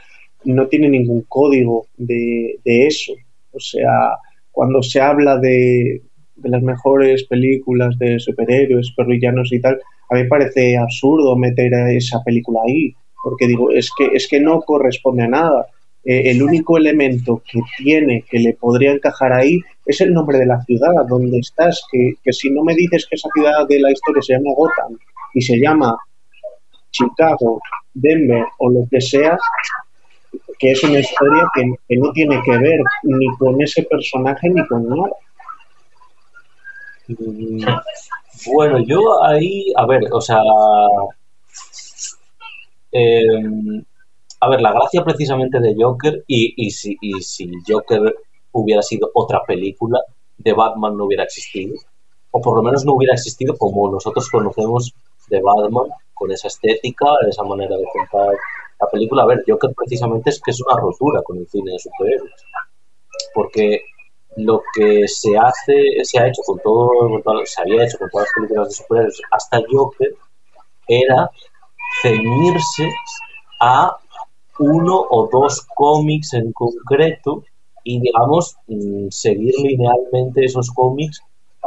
S2: no tiene ningún código de, eso. O sea, cuando se habla de, de, las mejores películas de superhéroes, supervillanos y tal, a mí parece absurdo meter esa película ahí, porque digo, es que, es que no corresponde a nada eh, el único elemento que tiene que le podría encajar ahí es el nombre de la ciudad donde estás, que, que, si no me dices que esa ciudad de la historia se llama Gotham y se llama Chicago, Denver o lo que sea, que es una historia que, que no tiene que ver ni con ese personaje ni con nada.
S4: Bueno, yo ahí, a ver, o sea, eh, a ver, la gracia precisamente de Joker, y, si, Joker hubiera sido otra película, de Batman no hubiera existido, o por lo menos no hubiera existido como nosotros conocemos de Batman, con esa estética, esa manera de contar la película. A ver, Joker precisamente es que es una rotura con el cine de superhéroes, porque lo que se hace, se ha hecho con todo, se había hecho con todas las películas de superhéroes hasta Joker, era ceñirse a uno o dos cómics en concreto y, digamos, mm, seguir linealmente esos cómics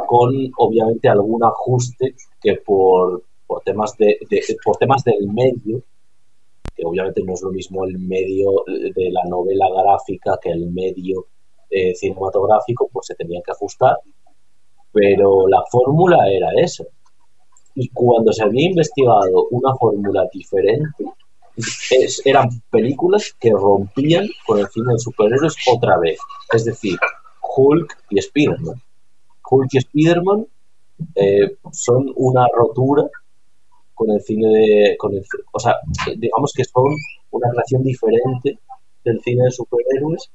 S4: con, obviamente, algún ajuste que por, por, temas, de, por temas del medio, que obviamente no es lo mismo el medio de la novela gráfica que el medio eh, cinematográfico, pues se tenía que ajustar, pero la fórmula era esa. Y cuando se había investigado una fórmula diferente, eran películas que rompían con el cine de superhéroes otra vez. Es decir, Hulk y Spider-Man. Hulk y Spider-Man eh, son una rotura con el cine de. Con el, o sea, digamos que son una relación diferente del cine de superhéroes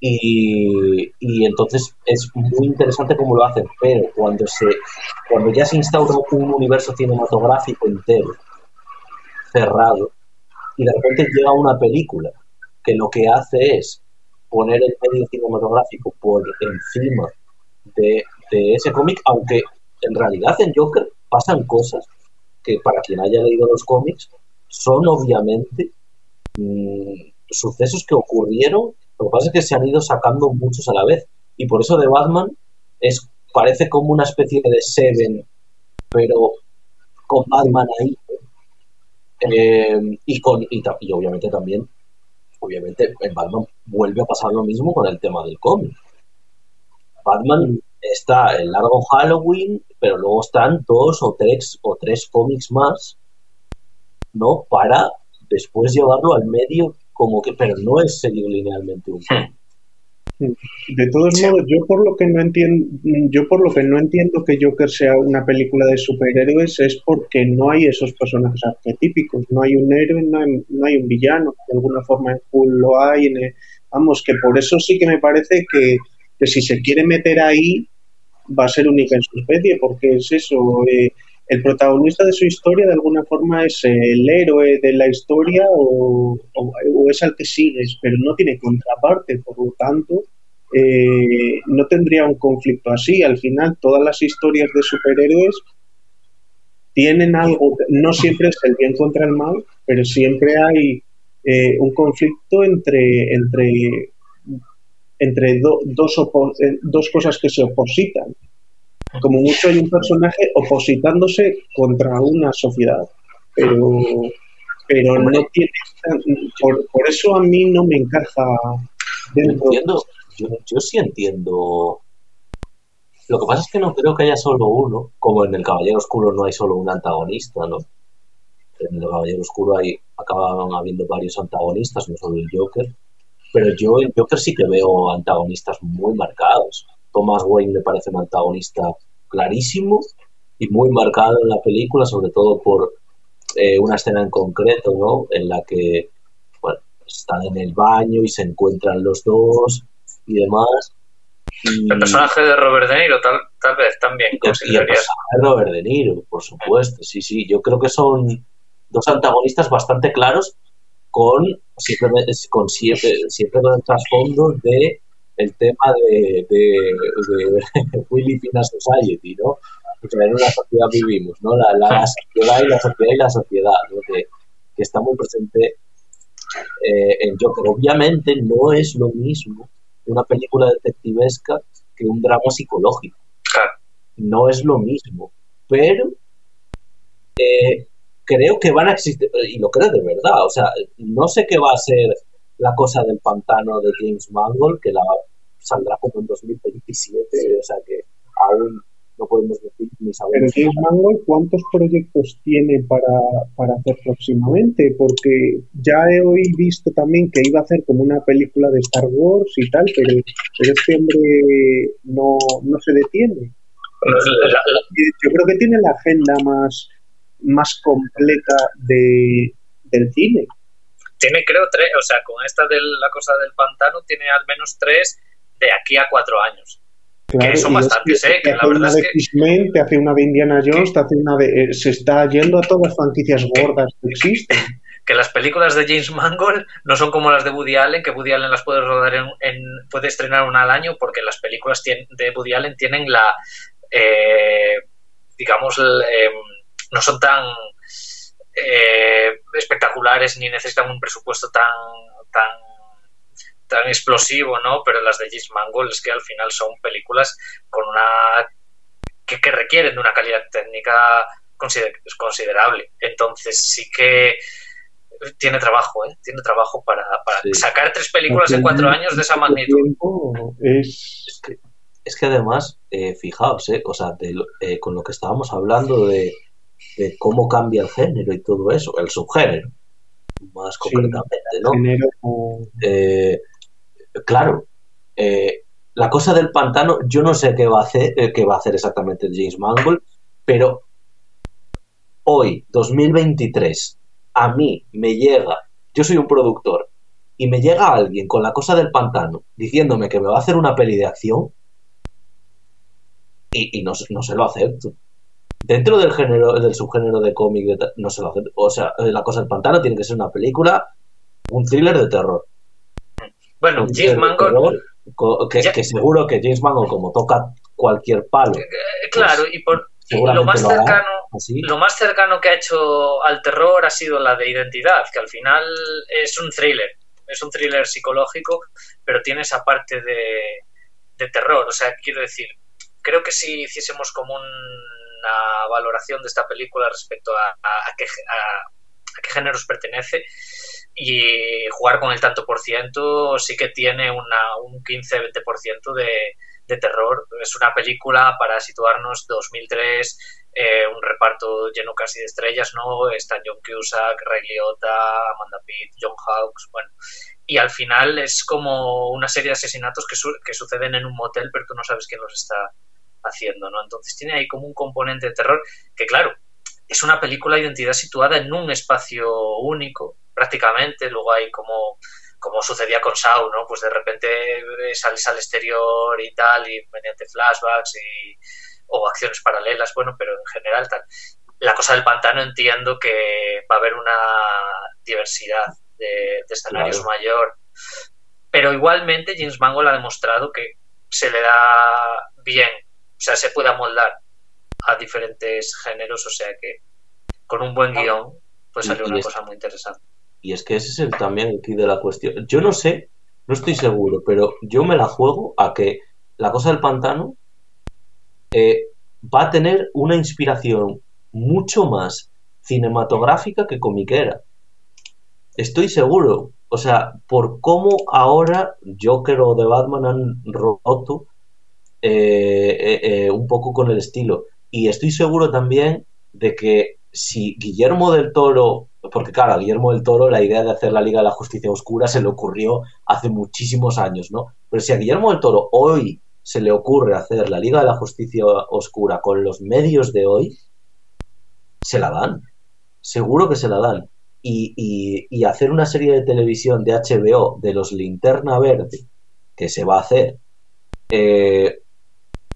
S4: y, y, entonces es muy interesante cómo lo hacen, pero cuando se cuando ya se instaura un universo cinematográfico entero, cerrado, y de repente llega una película que lo que hace es poner el medio cinematográfico por encima de, ese cómic, aunque en realidad en Joker pasan cosas que para quien haya leído los cómics son obviamente mmm, sucesos que ocurrieron, lo que pasa es que se han ido sacando muchos a la vez. Y por eso de Batman es, parece como una especie de Seven, pero con Batman ahí. Eh, y, con, y, y obviamente también, obviamente en Batman vuelve a pasar lo mismo con el tema del cómic. Batman está el largo Halloween, pero luego están dos o tres o tres cómics más, ¿no? Para después llevarlo al medio como que, pero no es seguir linealmente un cómic.
S2: De todos modos, yo por lo que no entiendo, yo por lo que no entiendo que Joker sea una película de superhéroes es porque no hay esos personajes arquetípicos, no hay un héroe, no hay, no hay un villano, de alguna forma en Hull lo hay, en vamos, que por eso sí que me parece que, que si se quiere meter ahí va a ser única en su especie, porque es eso, eh, el protagonista de su historia de alguna forma es el héroe de la historia o, es al que sigues, pero no tiene contraparte, por lo tanto, eh, no tendría un conflicto así. Al final, todas las historias de superhéroes tienen algo, no siempre es el bien contra el mal, pero siempre hay eh, un conflicto entre, entre entre dos, eh, dos cosas que se opositan. Como mucho hay un personaje opositándose contra una sociedad, pero, pero no tiene... Por, por eso a mí no me encaja
S4: dentro. Entiendo, yo, yo sí entiendo lo que pasa es que no creo que haya solo uno, como en el Caballero Oscuro no hay solo un antagonista, ¿no? En el Caballero Oscuro hay, acaban habiendo varios antagonistas, no solo el Joker. Pero yo en Joker sí que veo antagonistas muy marcados. Thomas Wayne me parece un antagonista clarísimo y muy marcado en la película, sobre todo por eh, una escena en concreto, ¿no? En la que bueno, están en el baño y se encuentran los dos y demás.
S3: El personaje de Robert De Niro, tal, tal vez también.
S4: Y el personaje de Robert De Niro, por supuesto, sí, sí. Yo creo que son dos antagonistas bastante claros con siempre, con siempre, siempre con el trasfondo de el tema de, de, de (laughs) Society, ¿no? Porque en una sociedad vivimos, ¿no? La, la, sociedad y la sociedad y la sociedad, ¿no? que, que está muy presente eh, en Joker. Obviamente no es lo mismo una película detectivesca que un drama psicológico. No es lo mismo. Pero eh, creo que van a existir, y lo creo de verdad, o sea, no sé qué va a ser la cosa del pantano de James Mangold, que la saldrá como en 2027, o sea que aún no podemos decir ni saber.
S2: Pero James Mangold, ¿cuántos proyectos tiene para, para hacer próximamente? Porque ya he hoy visto también que iba a hacer como una película de Star Wars y tal, pero, pero este hombre no, no se detiene. Yo creo que tiene la agenda más más completa de, del cine.
S3: Tiene, creo, tres, o sea, con esta de la cosa del pantano, tiene al menos tres de aquí a cuatro años. que son bastantes, ¿eh? Que la verdad
S2: es que... te hace una de Indiana Jones, te hace una de. Eh, se está yendo a todas las franquicias gordas que existen. (laughs)
S3: Que las películas de James Mangold no son como las de Woody Allen, que Woody Allen las puede rodar en, en puede estrenar una al año, porque las películas de Woody Allen tienen la. Eh, digamos, eh, no son tan eh, espectaculares ni necesitan un presupuesto tan, tan, tan explosivo, ¿no? Pero las de James Mangold es que al final son películas con una que, que requieren de una calidad técnica considerable. Entonces sí que tiene trabajo, ¿eh? Tiene trabajo para, sacar tres películas en cuatro años de esa magnitud.
S4: Es... Es, que, además, eh, fijaos, eh, o sea, eh, con lo que estábamos hablando de, cómo cambia el género y todo eso, el subgénero, más concretamente, ¿no? Claro, la cosa del pantano, yo no sé qué va a hacer, qué va a hacer exactamente James Mangold, pero hoy, 2023, a mí me llega, yo soy un productor, y me llega alguien con la cosa del pantano diciéndome que me va a hacer una peli de acción, y, no, se lo acepto. Dentro del género, del subgénero de cómic, no se lo acepto. O sea, la cosa del pantano tiene que ser una película, un thriller de terror.
S3: Bueno, James Mangold.
S4: Que, seguro que James Mangold, como toca cualquier palo. Eh,
S3: claro, pues y por, lo más cercano lo más cercano que ha hecho al terror ha sido la de identidad que al final es un thriller es un thriller psicológico pero tiene esa parte de, terror o sea quiero decir creo que si hiciésemos como una valoración de esta película respecto a, qué, qué géneros pertenece y jugar con el tanto por ciento sí que tiene una, un 15-20% de, de terror. Es una película para situarnos 2003, eh, un reparto lleno casi de estrellas, ¿no? Están John Cusack, Ray Liotta, Amanda Pitt, John Hawkes, bueno. Y al final es como una serie de asesinatos que, que suceden en un motel, pero tú no sabes quién los está haciendo, ¿no? Entonces tiene ahí como un componente de terror que, claro, es una película de identidad situada en un espacio único, prácticamente. Luego hay como como sucedía con Sau, ¿no? Pues de repente sales al exterior y tal, y mediante flashbacks y, o acciones paralelas, bueno, pero en general tal. La cosa del pantano entiendo que va a haber una diversidad de, escenarios mayor, pero igualmente James Mangold ha demostrado que se le da bien, o sea, se puede amoldar a diferentes géneros, o sea que con un buen guion puede salir una cosa muy interesante.
S4: Y es que ese es el, también aquí de la cuestión. Yo no sé, no estoy seguro, pero yo me la juego a que la cosa del pantano eh, va a tener una inspiración mucho más cinematográfica que comiquera. Estoy seguro. O sea, por cómo ahora Joker o The Batman han roto eh, eh, un poco con el estilo. Y estoy seguro también de que si Guillermo del Toro porque claro, a Guillermo del Toro la idea de hacer la Liga de la Justicia Oscura se le ocurrió hace muchísimos años, ¿no? Pero si a Guillermo del Toro hoy se le ocurre hacer la Liga de la Justicia Oscura con los medios de hoy, se la dan. Seguro que se la dan. Y, hacer una serie de televisión de HBO de los Linterna Verde, que se va a hacer, eh,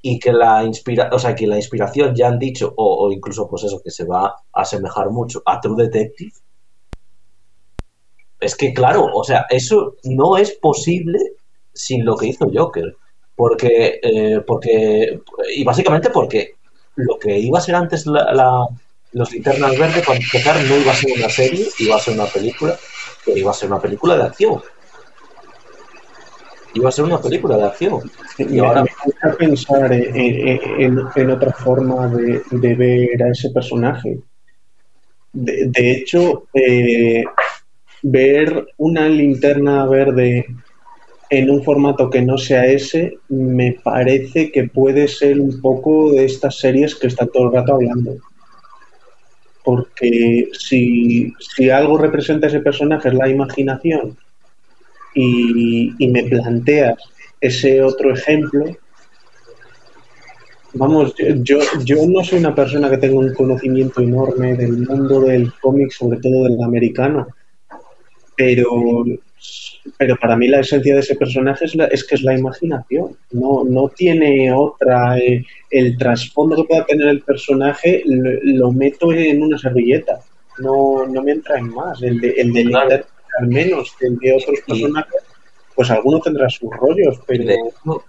S4: y que la inspira o sea que la inspiración ya han dicho o, incluso pues eso que se va a asemejar mucho a True Detective. Es que claro o sea eso no es posible sin lo que hizo Joker porque eh, porque y básicamente porque lo que iba a ser antes la, los linternas verdes cuando empezar no iba a ser una serie iba a ser una película pero iba a ser una película de acción iba a ser una película de acción.
S2: Y ahora me gusta pensar en, otra forma de, ver a ese personaje. De, hecho, eh, ver una linterna verde en un formato que no sea ese, me parece que puede ser un poco de estas series que está todo el rato hablando. Porque si, si algo representa a ese personaje es la imaginación y, me planteas ese otro ejemplo, vamos, yo, yo no soy una persona que tenga un conocimiento enorme del mundo del cómic, sobre todo del americano, pero, pero para mí la esencia de ese personaje es, es que es la imaginación, no, no tiene otra, eh, el trasfondo que pueda tener el personaje lo, meto en una servilleta, no, no me entra en más, el de, el de al menos que de otros personajes, pues alguno tendrá sus rollos, pero...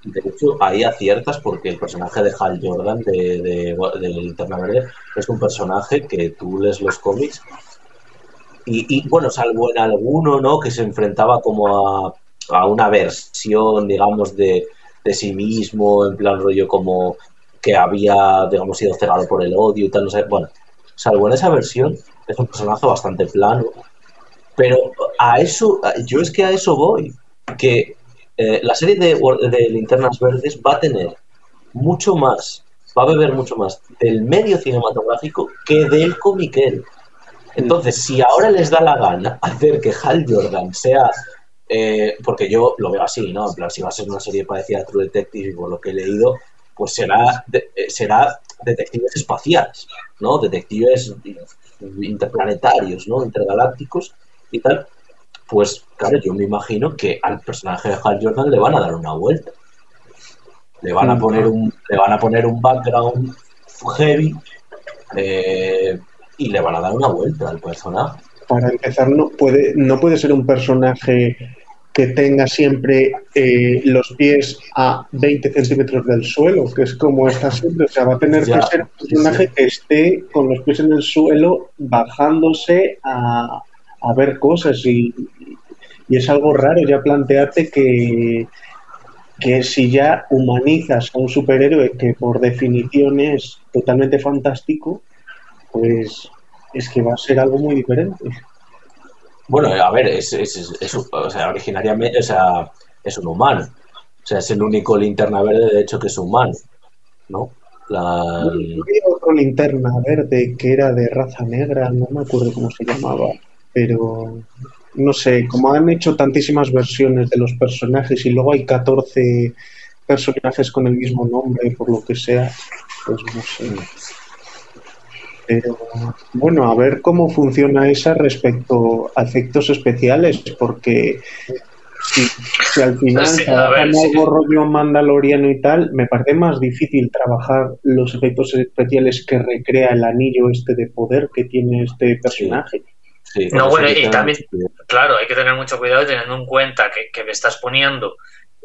S4: De hecho, ahí aciertas porque el personaje de Hal Jordan de, de, Linterna Verde es un personaje que tú lees los cómics y, bueno, salvo en alguno, ¿no? Que se enfrentaba como a, a una versión, digamos, de, de sí mismo, en plan rollo como que había, digamos, sido cegado por el odio y tal, no sé. Bueno, salvo en esa versión, es un personaje bastante plano Pero a eso, yo es que a eso voy, que eh, la serie de, de Linternas Verdes va a tener mucho más, va a beber mucho más del medio cinematográfico que del comiquel. Entonces, si ahora les da la gana hacer que Hal Jordan sea eh, porque yo lo veo así, ¿no? En plan, si va a ser una serie parecida a True Detective, y por lo que he leído, pues será, eh, será detectives espaciales, ¿no? Detectives interplanetarios, ¿no? Intergalácticos y tal. Pues, claro, yo me imagino que al personaje de Hal Jordan le van a dar una vuelta. Le van a poner un, le van a poner un background heavy eh, y le van a dar una vuelta al personaje
S2: para empezar, no puede, no puede ser un personaje que tenga siempre eh, los pies a 20 centímetros del suelo, que es como está siempre. O sea, va a tener que ser un personaje que esté con los pies en el suelo, bajándose a, a ver cosas. Y, y, es algo raro ya plantearte que, que si ya humanizas a un superhéroe que por definición es totalmente fantástico, pues es que va a ser algo muy diferente.
S4: Bueno, a ver, es, es, o sea, originariamente, o sea, es un humano. O sea, es el único linterna verde, de hecho, que es humano, ¿no? La...
S2: Había otro linterna verde que era de raza negra, no me acuerdo cómo se llamaba, pero no sé, como han hecho tantísimas versiones de los personajes y luego hay 14 personajes con el mismo nombre, por lo que sea, pues no sé. Pero bueno, a ver cómo funciona esa respecto a efectos especiales, porque si, al final sí, algo rollo mandaloriano y tal, me parece más difícil trabajar los efectos especiales que recrea el anillo este de poder que tiene este personaje.
S3: No, bueno, y también, claro, hay que tener mucho cuidado teniendo en cuenta que, que me estás poniendo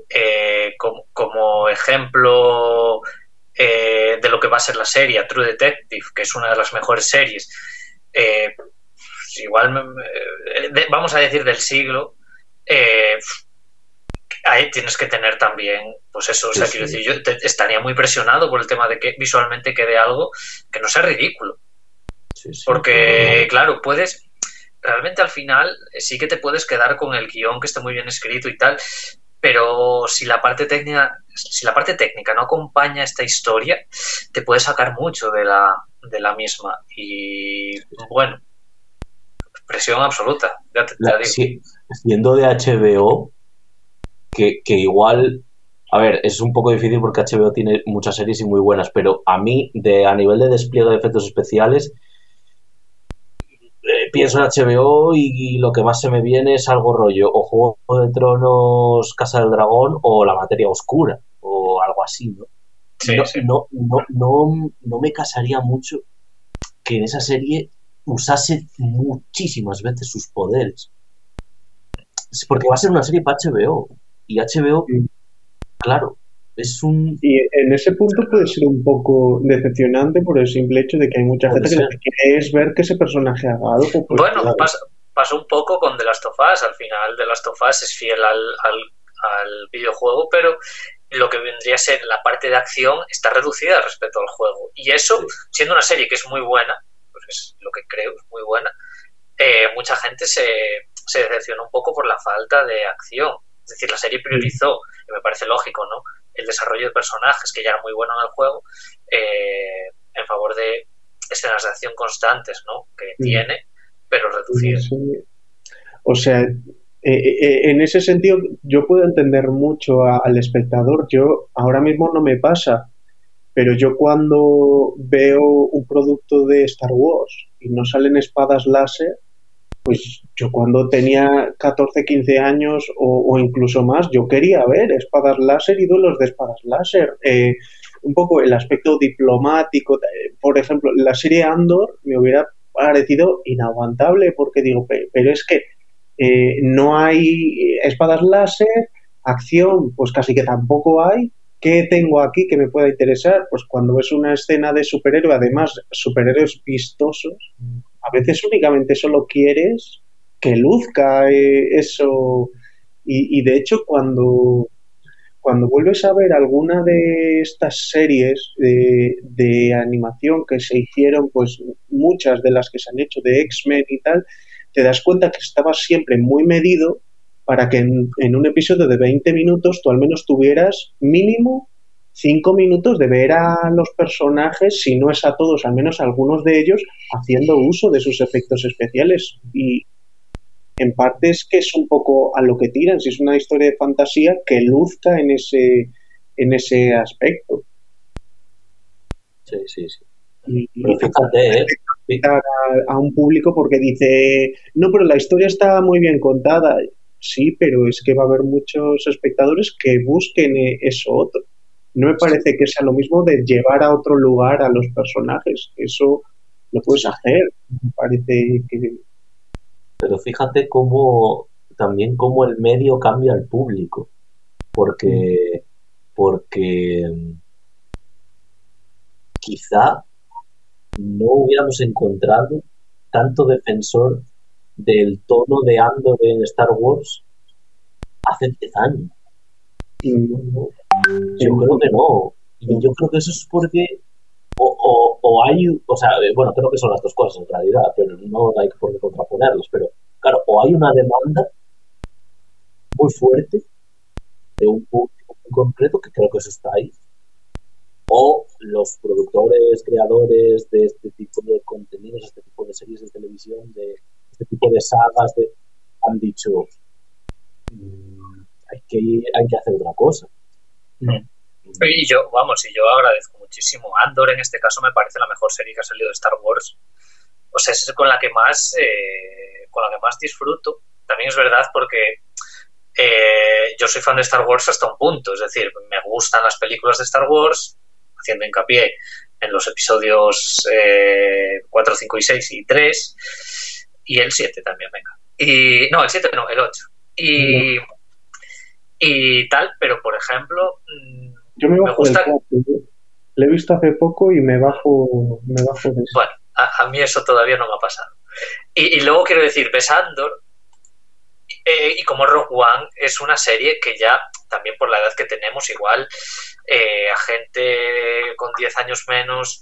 S3: eh, como, como, ejemplo eh, de lo que va a ser la serie, True Detective, que es una de las mejores series, eh, pues igual, vamos a decir del siglo, ahí tienes que tener también, pues eso, o sea, quiero decir, yo estaría muy presionado por el tema de que visualmente quede algo que no sea ridículo. Porque, claro, puedes, realmente al final sí que te puedes quedar con el guion que está muy bien escrito y tal, pero si la parte técnica si la parte técnica no acompaña esta historia te puede sacar mucho de la, de la misma. Y bueno presión absoluta ya te,
S4: la, sí, siendo de HBO que, que igual a ver, es un poco difícil porque HBO tiene muchas series y muy buenas, pero a mí, de, a nivel de despliegue de efectos especiales, eh, pienso en HBO y, lo que más se me viene es algo rollo o Juego de Tronos, Casa del Dragón o La Materia Oscura o algo así, ¿no? no, No, no, no, me casaría mucho que en esa serie usase muchísimas veces sus poderes. Porque va a ser una serie para HBO. Y HBO, claro, es un...
S2: Y en ese punto puede ser un poco decepcionante por el simple hecho de que hay mucha gente lo que quiere es ver que ese personaje haga algo.
S3: Pues, bueno, pasa, pasó un poco con The Last of Us. Al final, The Last of Us es fiel al, al, videojuego, pero lo que vendría a ser la parte de acción está reducida respecto al juego. Y eso, siendo una serie que es muy buena, pues es lo que creo, es muy buena, eh, mucha gente se, se decepcionó un poco por la falta de acción. Es decir, la serie priorizó, y me parece lógico, ¿no? El desarrollo de personajes, que ya era muy bueno en el juego, eh, en favor de escenas de acción constantes, ¿no? Que tiene, pero reducidas.
S2: O sea, eh, eh, en ese sentido yo puedo entender mucho al espectador. Yo ahora mismo no me pasa, pero yo cuando veo un producto de Star Wars y no salen espadas láser, pues yo cuando tenía 14, 15 años o, incluso más, yo quería ver espadas láser y duelos de espadas láser. Eh, un poco el aspecto diplomático, eh, por ejemplo, la serie Andor me hubiera parecido inaguantable porque digo, pero es que eh, no hay espadas láser, acción, pues casi que tampoco hay. ¿Qué tengo aquí que me pueda interesar? Pues cuando ves una escena de superhéroe, además superhéroes vistosos, a veces únicamente solo quieres que luzca eh, eso. Y, de hecho, cuando, cuando vuelves a ver alguna de estas series de, de, animación que se hicieron, pues muchas de las que se han hecho de X-Men y tal, te das cuenta que estaba siempre muy medido para que en, un episodio de 20 minutos tú al menos tuvieras mínimo 5 minutos de ver a los personajes, si no es a todos, al menos a algunos de ellos, haciendo uso de sus efectos especiales. Y en parte es que es un poco a lo que tiran, si es una historia de fantasía, que luzca en ese, en ese aspecto.
S4: Sí, sí, sí.
S2: Y, fíjate, ¿eh? a, un público porque dice, no, pero la historia está muy bien contada. Sí, pero es que va a haber muchos espectadores que busquen e, eso otro. No me parece que sea lo mismo de llevar a otro lugar a los personajes. Eso lo puedes hacer. Me parece que.
S4: Pero fíjate cómo también cómo el medio cambia al público. Porque. Porque quizá no hubiéramos encontrado tanto defensor del tono de Andor en Star Wars hace 10 años. Yo creo que no. Y yo creo que eso es porque o, o, hay, o sea, bueno, creo que son las dos cosas en realidad, pero no hay por qué contraponerlos, pero claro, o hay una demanda muy fuerte de un público muy concreto, que creo que eso está ahí, o los productores, creadores de este tipo de contenidos, este tipo de series de televisión, de este tipo de sagas, de, han dicho mm, hay, que, hay que hacer otra cosa.
S3: Mm. Y yo, vamos, y yo agradezco muchísimo. Andor en este caso me parece la mejor serie que ha salido de Star Wars. O sea, es con la que más, eh, con la que más disfruto. También es verdad porque eh, yo soy fan de Star Wars hasta un punto. Es decir, me gustan las películas de Star Wars, haciendo hincapié en los episodios 4, eh, 5 y 6 y 3 y el 7 también, venga. Y, no, el 7 no, el 8. Y, y tal, pero por ejemplo,
S2: mm, yo me, bajo gusta... Le he visto hace poco y me bajo, me bajo de eso.
S3: Bueno, a, mí eso todavía no me ha pasado. Y, luego quiero decir, ves Andor eh, y como Rogue One es una serie que ya, también por la edad que tenemos, igual eh, a gente con 10 años menos,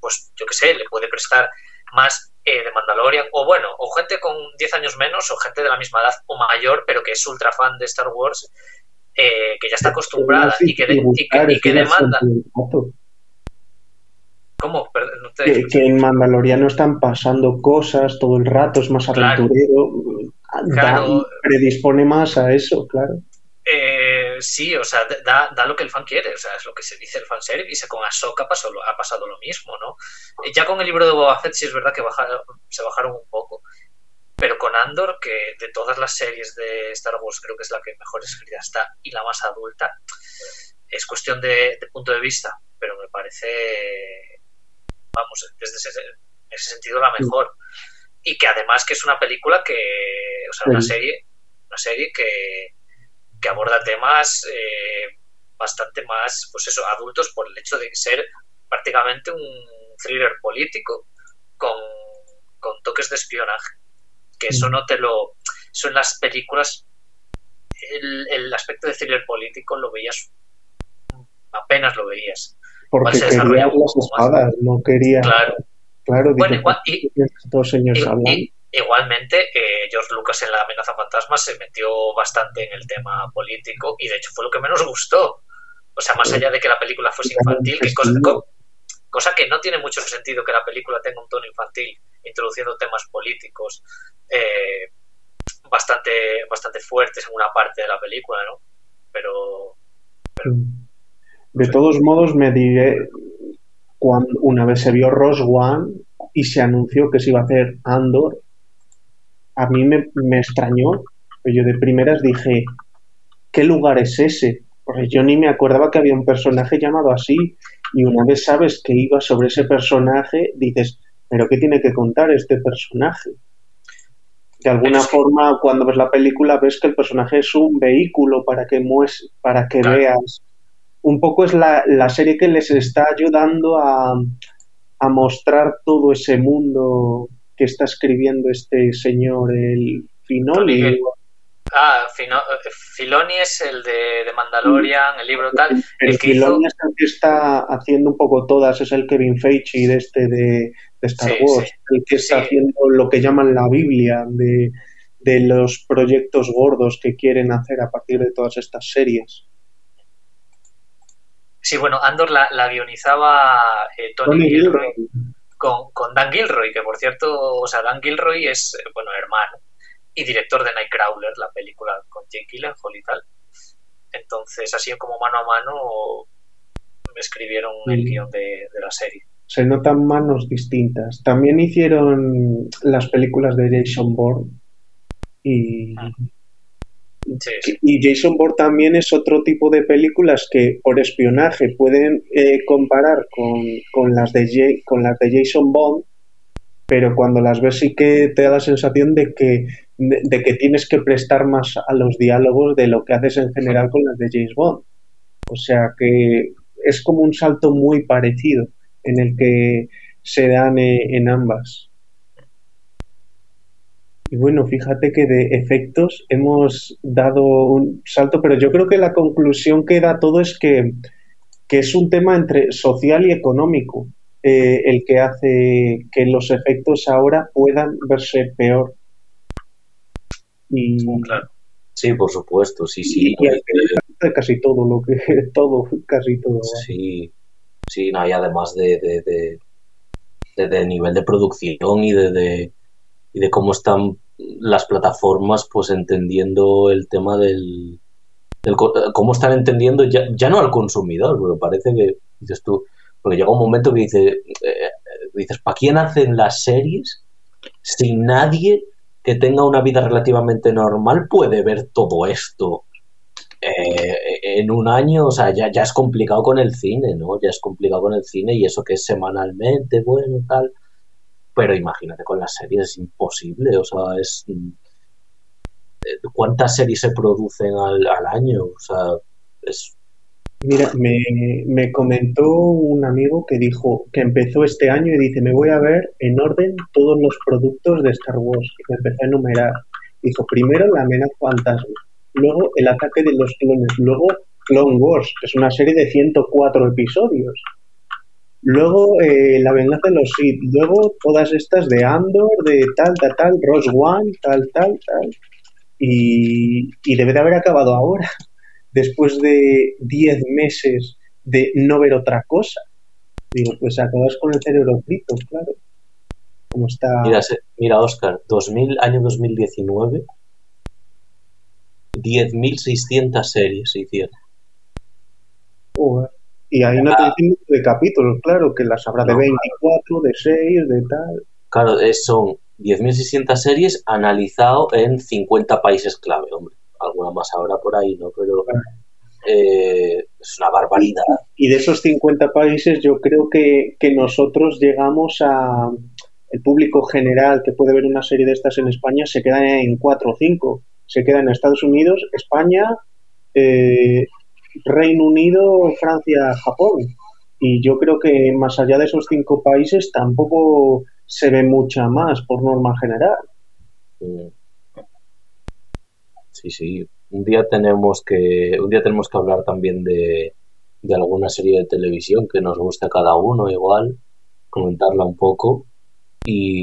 S3: pues yo qué sé, le puede prestar más eh, de Mandalorian, o bueno, o gente con 10 años menos, o gente de la misma edad o mayor, pero que es ultra fan de Star Wars, eh, que ya está acostumbrada y que, demanda. ¿Cómo?
S2: que, en Mandalorian no están pasando cosas todo el rato, es más aventurero. predispone más a eso, claro.
S3: Eh, sí, o sea, da, da, lo que el fan quiere, o sea, es lo que se dice el fanservice. Con Ahsoka pasó, ha pasado lo mismo, ¿no? Eh, ya con el libro de Boba Fett sí es verdad que se bajaron un poco, pero con Andor, que de todas las series de Star Wars creo que es la que mejor escrita está y la más adulta, es cuestión de, punto de vista, pero me parece, vamos, desde ese, ese sentido la mejor. Y que además que es una película que, o sea, una serie, una serie que que aborda temas eh, bastante más, pues eso, adultos por el hecho de ser prácticamente un thriller político con, toques de espionaje. Que eso mm. no te lo. Eso en las películas. El, aspecto de thriller político lo veías. Apenas lo veías.
S2: Porque quería las espadas, no quería.
S3: Claro.
S2: Claro, bueno, y, dos señores
S3: Igualmente, eh, George Lucas en La amenaza fantasma se metió bastante en el tema político y de hecho fue lo que menos gustó. O sea, más allá de que la película fuese infantil, que cosa, cosa que no tiene mucho sentido que la película tenga un tono infantil, introduciendo temas políticos eh, bastante, bastante fuertes en una parte de la película, ¿no? Pero...
S2: de todos modos, me diré, cuando una vez se vio Rose One y se anunció que se iba a hacer Andor, a mí me, extrañó. Yo de primeras dije, ¿qué lugar es ese? Porque yo ni me acordaba que había un personaje llamado así. Y una vez sabes que iba sobre ese personaje, dices, ¿pero qué tiene que contar este personaje? De alguna forma, cuando ves la película, ves que el personaje es un vehículo para que, mues para que veas. Un poco es la, la, serie que les está ayudando a, a mostrar todo ese mundo que está escribiendo este señor, el Finoli.
S3: Ah, Filoni es el de, Mandalorian, el libro tal.
S2: el que Filoni es el que está haciendo un poco todas, es el Kevin Feige de este de, Star Wars, el que está haciendo lo que llaman la Biblia de, los proyectos gordos que quieren hacer a partir de todas estas series.
S3: Sí, bueno, Andor la, guionizaba eh, Tony, Gilroy, Con, con, Dan Gilroy, que por cierto, o sea, Dan Gilroy es, eh, bueno, hermano y director de Nightcrawler, la película con Jake Gyllenhaal y tal. Entonces, así como mano a mano, me escribieron el guion de, la serie.
S2: Se notan manos distintas. También hicieron las películas de Jason Bourne y... Y Jason Bourne también es otro tipo de películas que por espionaje pueden eh, comparar con, con, las de con las de Jason Bond, pero cuando las ves sí que te da la sensación de que de, que tienes que prestar más a los diálogos de lo que haces en general con las de James Bond. O sea que es como un salto muy parecido en el que se dan eh, en ambas. Y bueno, fíjate que de efectos hemos dado un salto, pero yo creo que la conclusión que da todo es que, es un tema entre social y económico eh, el que hace que los efectos ahora puedan verse peor.
S4: Y, claro. Sí, por supuesto, sí, sí.
S2: Y, casi todo lo que, (laughs) todo, casi todo.
S4: Sí, sí, no, y además de, de, de, nivel de producción y de, y de cómo están las plataformas, pues entendiendo el tema del, cómo están entendiendo ya, ya no al consumidor, porque parece que dices tú, porque llega un momento que dice, eh, dices, ¿para quién hacen las series si nadie que tenga una vida relativamente normal puede ver todo esto eh, en un año, o sea, ya, ya es complicado con el cine, ¿no? Ya es complicado con el cine y eso que es semanalmente, bueno, tal. Pero imagínate con las series, es imposible, o sea, es... Eh, ¿Cuántas series se producen al, año? O sea, es
S2: Mira, me, me, comentó un amigo que dijo que empezó este año y dice, me voy a ver en orden todos los productos de Star Wars. Y me empecé a enumerar. Dijo, primero la amenaza fantasma, luego el ataque de los clones, luego Clone Wars, que es una serie de 104 episodios. Luego eh, La venganza de los Sith, luego todas estas de Andor, de tal, tal, tal, Ross One, tal, tal, tal. Y, y debe de haber acabado ahora (laughs) después de 10 meses de no ver otra cosa. Digo, pues acabas con el cerebro frito, claro. Como está...
S4: Mira, mira Oscar, 2000, año 2019, 10.600 series se hicieron.
S2: Y ahí no te ah. dicen de capítulos, claro, que las habrá de 24, de 6, de tal.
S4: Claro, son 10.600 series analizado en 50 países clave, hombre alguna más ahora por ahí, ¿no? Pero eh, es una barbaridad.
S2: Y de esos 50 países yo creo que, nosotros llegamos a... El público general que puede ver una serie de estas en España se queda en 4 o 5. Se queda en Estados Unidos, España, eh, Reino Unido, Francia, Japón. Y yo creo que más allá de esos cinco países tampoco se ve mucha más por norma general. Mm.
S4: Sí, sí. Un día tenemos que, un día tenemos que hablar también de, de alguna serie de televisión que nos guste a cada uno igual, comentarla un poco. Y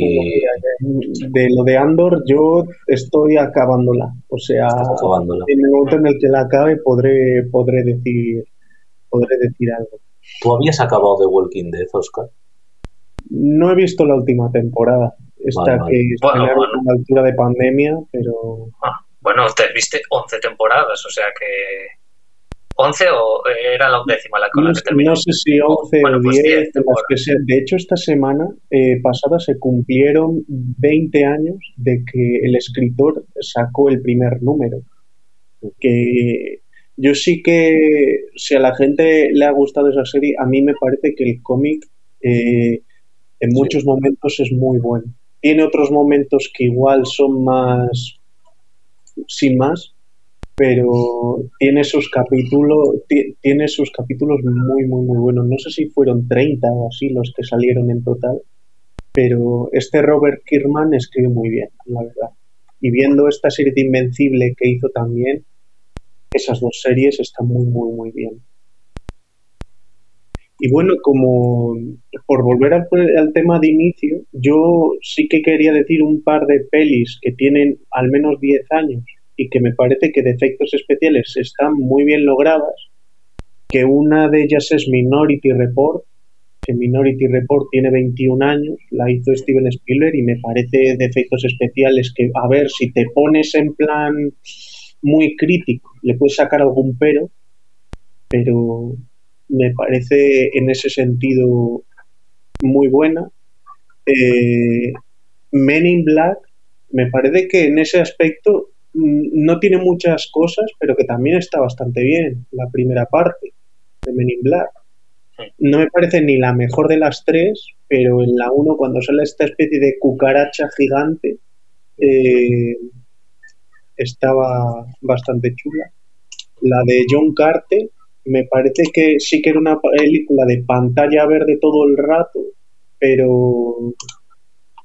S2: de lo de Andor yo estoy acabándola, o sea, en el momento en el que la acabe podré podré decir podré decir algo.
S4: ¿Tú habías acabado de Walking Dead, Oscar?
S2: No he visto la última temporada, esta que es a la altura de pandemia, pero
S3: ah. Bueno, te viste 11 temporadas, o sea que... ¿11 o era la undécima la con
S2: no,
S3: que terminó?
S2: No sé si 11 o 10, pues que De hecho, esta semana eh, pasada se cumplieron 20 años de que el escritor sacó el primer número. Que yo sí que, si a la gente le ha gustado esa serie, a mí me parece que el cómic eh, en muchos momentos es muy bueno. Tiene otros momentos que igual son más sin más, pero tiene sus capítulos, tiene sus capítulos muy, muy, muy buenos. No sé si fueron 30 o así los que salieron en total, pero este Robert Kirkman escribe muy bien, la verdad. Y viendo esta serie de Invencible que hizo también, esas dos series están muy, muy, muy bien. Y bueno, como por volver al, al, tema de inicio, yo sí que quería decir un par de pelis que tienen al menos 10 años y que me parece que de efectos especiales están muy bien logradas, que una de ellas es Minority Report, que Minority Report tiene 21 años, la hizo Steven Spielberg y me parece de efectos especiales que, a ver, si te pones en plan muy crítico, le puedes sacar algún pero, pero me parece en ese sentido muy buena. Eh, Men in Black, me parece que en ese aspecto no tiene muchas cosas, pero que también está bastante bien la primera parte de Men in Black. No me parece ni la mejor de las tres, pero en la uno cuando sale esta especie de cucaracha gigante, eh, estaba bastante chula. La de John Carter, me parece que sí que era una película de pantalla verde todo el rato, pero...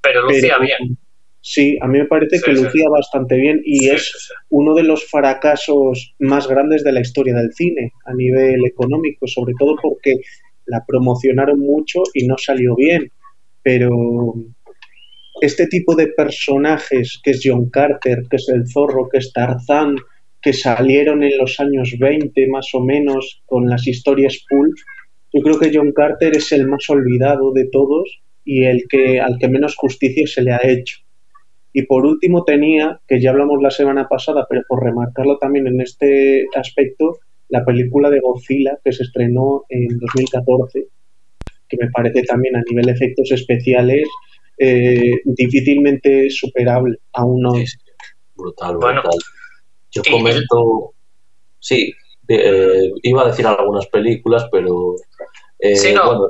S3: Pero lucía bien.
S2: Sí, a mí me parece que lucía bastante bien y es uno de los fracasos más grandes de la historia del cine a nivel económico, sobre todo porque la promocionaron mucho y no salió bien. Pero este tipo de personajes, que es John Carter, que es el zorro, que es Tarzán, que salieron en los años 20 más o menos con las historias pulp, yo creo que John Carter es el más olvidado de todos y el que al que menos justicia se le ha hecho. Y por último tenía, que ya hablamos la semana pasada, pero por remarcarlo también en este aspecto, la película de Godzilla que se estrenó en 2014, que me parece también a nivel de efectos especiales eh, difícilmente superable aún hoy.
S4: Brutal, brutal. Yo comento, sí, eh, iba a decir algunas películas, pero...
S3: Eh, sí, no.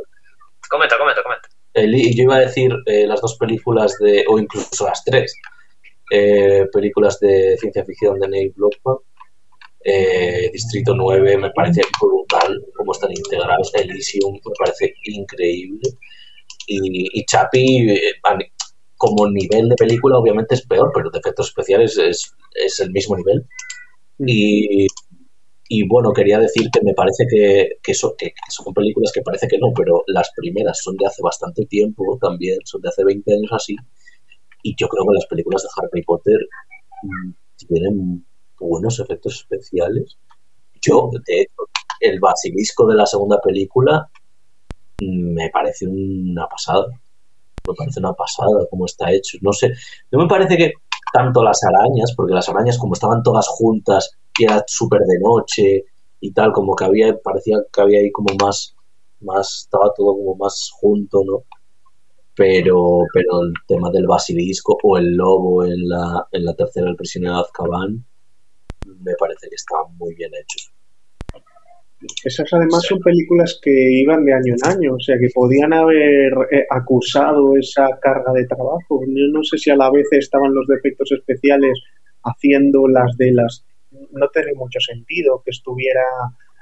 S3: comenta, comenta, comenta.
S4: Yo iba a decir eh, las dos películas de, o incluso las tres, películas de ciencia ficción de Neil Blomkamp. Distrito 9 me parece brutal cómo están integrados. Elysium me parece increíble. Y, y Chapi, como nivel de película, obviamente es peor, pero de efectos especiales es, es el mismo nivel. Y, y, bueno, quería decir que me parece que, que, son películas que parece que no, pero las primeras son de hace bastante tiempo también, son de hace 20 años así. Y yo creo que las películas de Harry Potter mm, tienen buenos efectos especiales. Yo, de hecho, el basilisco de la segunda película mm, me parece una pasada me parece una pasada cómo está hecho. No sé, no me parece que tanto las arañas, porque las arañas como estaban todas juntas y era súper de noche y tal, como que había, parecía que había ahí como más, más, estaba todo como más junto, ¿no? Pero, pero el tema del basilisco o el lobo en la, en la tercera El prisionero de Azkaban me parece que está muy bien hecho.
S2: Esas además son películas que iban de año en año, o sea que podían haber eh, acusado esa carga de trabajo. Yo no sé si a la vez estaban los defectos especiales haciendo las de las... No tiene mucho sentido que estuviera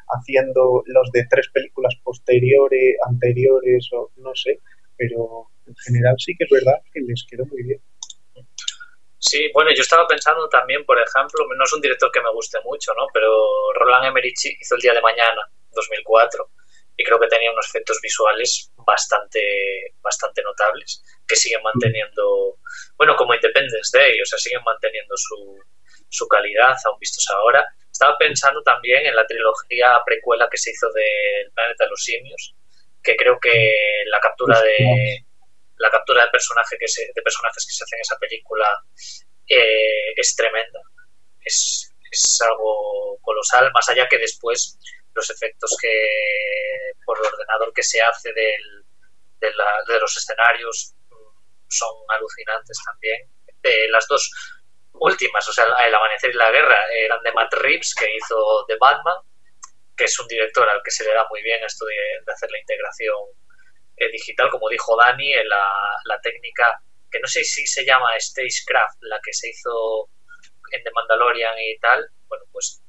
S2: haciendo los de tres películas posteriores, anteriores, o no sé, pero en general sí que es verdad que les quedó muy bien.
S3: Sí, bueno, yo estaba pensando también, por ejemplo, no es un director que me guste mucho, ¿no? Pero Roland Emmerich hizo El Día de Mañana, 2004, y creo que tenía unos efectos visuales bastante, bastante notables, que siguen manteniendo, bueno, como Independence Day, o sea, siguen manteniendo su, su calidad, aún vistos ahora. Estaba pensando también en la trilogía precuela que se hizo del Planeta de los Simios, que creo que la captura de la captura de, personaje que se, de personajes que se hacen en esa película eh, es tremenda. Es, algo colosal, más allá que después los efectos que por el ordenador que se hace del, de, los escenarios mm, son alucinantes también. las dos últimas, o sea, El Amanecer y la Guerra, eran de Matt Reeves, que hizo The Batman, que es un director al que se le da muy bien esto de hacer la integración eh, digital, como dijo Dani, en la, la, técnica que no sé si se llama Stagecraft, la que se hizo en The Mandalorian y tal, bueno, pues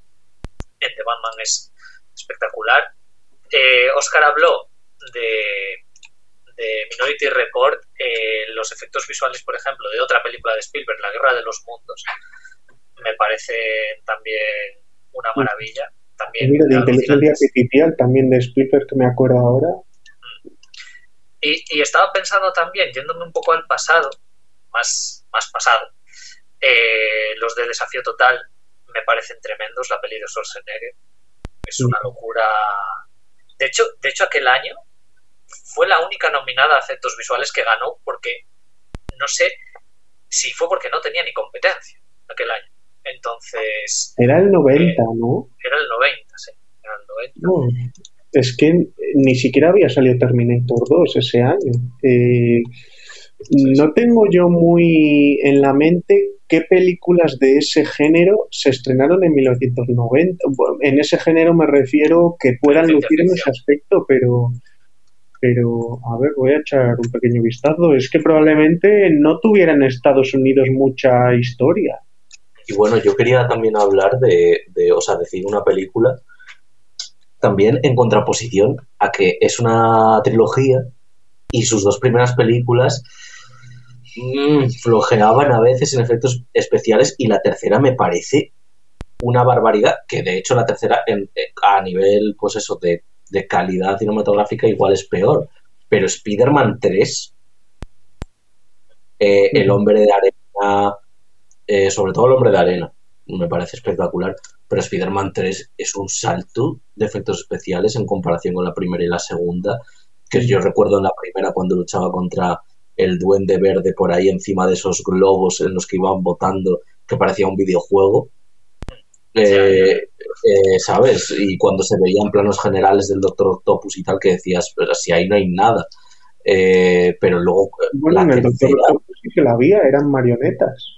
S3: en The Batman es espectacular. Eh, Oscar habló de, de Minority Report, eh, los efectos visuales, por ejemplo, de otra película de Spielberg, La Guerra de los Mundos, me parece también una maravilla. También
S2: de inteligencia artificial, también de Spielberg, que me acuerdo ahora.
S3: Y, estaba pensando también, yéndome un poco al pasado, más, más pasado, eh, los de Desafío Total me parecen tremendos, la peli de Schwarzenegger. Es una locura. De hecho, de hecho, aquel año fue la única nominada a efectos visuales que ganó porque no sé si fue porque no tenía ni competencia aquel año. Entonces.
S2: Era el 90, eh, ¿no?
S3: Era el 90, sí. Era el 90.
S2: es que ni siquiera había salido Terminator 2 ese año. Eh, no tengo yo muy en la mente qué películas de ese género se estrenaron en 1990. en ese género me refiero que puedan lucir en ese aspecto, pero pero a ver, voy a echar un pequeño vistazo. Es que probablemente no tuviera en Estados Unidos mucha historia.
S4: Y bueno, yo quería también hablar de, de, o sea, decir una película también en contraposición a que es una trilogía y sus dos primeras películas mmm, flojeaban a veces en efectos especiales y la tercera me parece una barbaridad, que de hecho la tercera en, eh, a nivel, pues eso, de, de calidad cinematográfica igual es peor, pero Spider-Man 3, eh, El hombre de arena, eh, sobre todo El hombre de arena, me parece espectacular, pero Spider-Man 3 es un salto de efectos especiales en comparación con la primera y la segunda, que yo recuerdo en la primera cuando luchaba contra el duende verde por ahí encima de esos globos en los que iban votando, que parecía un videojuego. Eh, eh, ¿Sabes? Y cuando se veían planos generales del Doctor Octopus y tal, que decías, pero si ahí no hay nada. Eh, pero luego.
S2: Bueno, en el Doctor Octopus sí que la había, eran marionetas.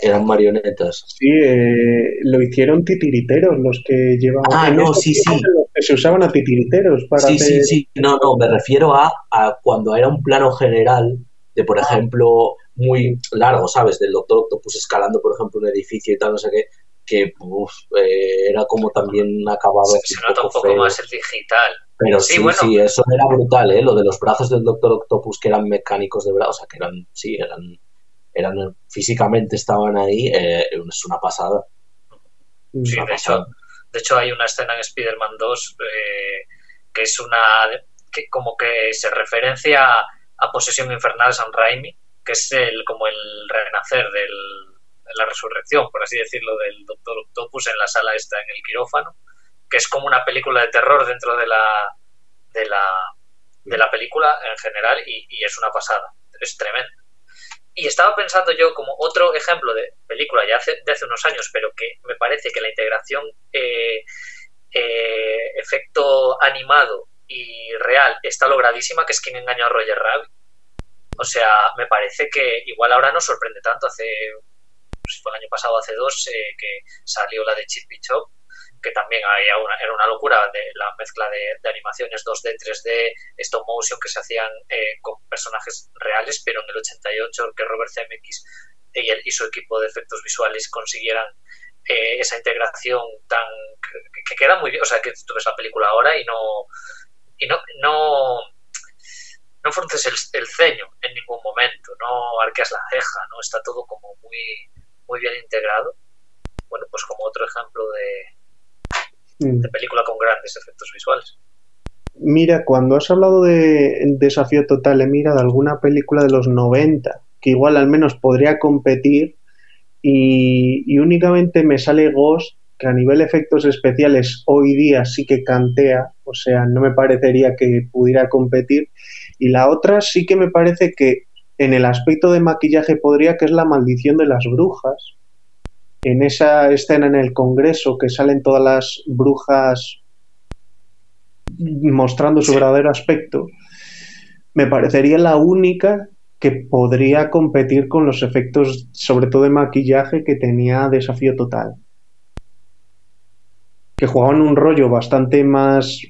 S4: Eran marionetas.
S2: Sí, lo hicieron titiriteros los que llevaban.
S4: Ah, no, sí, sí
S2: se usaban a titiriteros para
S4: Sí, sí, sí. No, no, me refiero a, cuando era un plano general de, por ejemplo, muy largo, ¿sabes? Del Doctor Octopus escalando, por ejemplo, un edificio y tal, no sé qué, que eh, era como también acabado.
S3: Se, se nota un poco más el digital.
S4: Pero sí, sí, eso era brutal, ¿eh? Lo de los brazos del Doctor Octopus que eran mecánicos de verdad, o sea, que eran, sí, eran, eran físicamente estaban ahí, eh, es una pasada.
S3: Sí, de hecho, de hecho, hay una escena en Spider-Man 2 eh, que es una. que como que se referencia a Posesión Infernal San Raimi, que es el como el renacer de la resurrección, por así decirlo, del Doctor Octopus en la sala esta, en el quirófano, que es como una película de terror dentro de la. de la de la película en general y, y es una pasada, es tremendo. Y estaba pensando yo como otro ejemplo de película ya hace, de hace unos años, pero que me parece que la integración eh, eh, efecto animado y real está logradísima, que es quien engañó a Roger Rabbit. O sea, me parece que igual ahora no sorprende tanto. Hace, si fue el año pasado, hace dos, eh, que salió la de Chip Chop, que también había una, era una locura de la mezcla de, animaciones 2D, 3D, stop motion que se hacían eh, con personajes reales, pero en el 88 que Robert Zemeckis y, y su equipo de efectos visuales consiguieran eh, esa integración tan que, queda muy bien, o sea que tú ves la película ahora y no y no no no frunces el, el ceño en ningún momento, no arqueas la ceja, no está todo como muy muy bien integrado. Bueno, pues como otro ejemplo de, Mm. de película con grandes efectos visuales.
S2: Mira, cuando has hablado de Desafío Total, he mirado alguna película de los 90 que igual al menos podría competir y, únicamente me sale Ghost que a nivel de efectos especiales hoy día sí que cantea, o sea, no me parecería que pudiera competir. Y la otra sí que me parece que en el aspecto de maquillaje podría, que es la maldición de las brujas, en esa escena en el Congreso que salen todas las brujas mostrando su verdadero aspecto, me parecería la única que podría competir con los efectos, sobre todo de maquillaje, que tenía Desafío Total. Que jugaban un rollo bastante más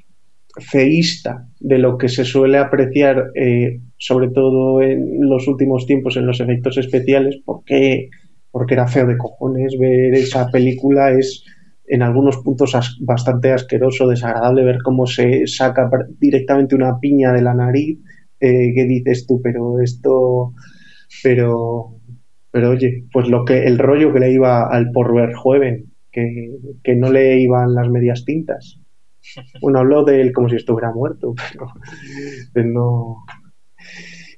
S2: feísta de lo que se suele apreciar, eh, sobre todo en los últimos tiempos, en los efectos especiales, porque porque era feo de cojones ver esa película, es en algunos puntos bastante asqueroso, desagradable ver cómo se saca directamente una piña de la nariz eh, ¿qué dices tú? Pero esto, pero, pero oye, pues lo que, el rollo que le iba al por joven, que, que no le iban las medias tintas. (laughs) Bueno, habló de él como si estuviera muerto, (laughs) pero no,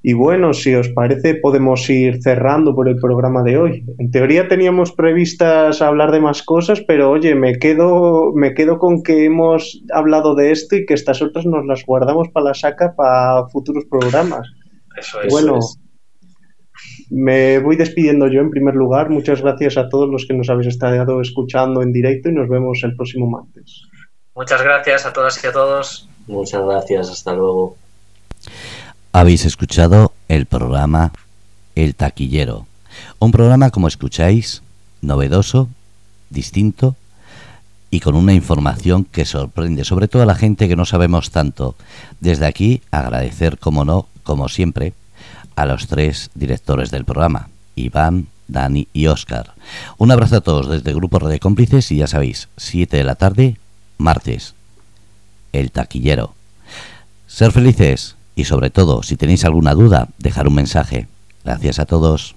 S2: y bueno, si os parece, podemos ir cerrando por el programa de hoy. En teoría teníamos previstas hablar de más cosas, pero oye, me quedo, me quedo con que hemos hablado de esto y que estas otras nos las guardamos para la saca para futuros programas.
S3: Eso es.
S2: Bueno, me voy despidiendo yo en primer lugar. Muchas gracias a todos los que nos habéis estado escuchando en directo y nos vemos el próximo martes.
S3: Muchas gracias a todas y a todos.
S4: Muchas gracias, hasta luego.
S1: Habéis escuchado el programa El Taquillero. Un programa, como escucháis, novedoso, distinto y con una información que sorprende, sobre todo a la gente que no sabemos tanto. Desde aquí, agradecer, como no, como siempre, a los tres directores del programa, Iván, Dani y Óscar. Un abrazo a todos desde el Grupo Red Cómplices y ya sabéis, 7 de la tarde, martes, El Taquillero. Ser felices y sobre todo, si tenéis alguna duda, dejar un mensaje. Gracias a todos.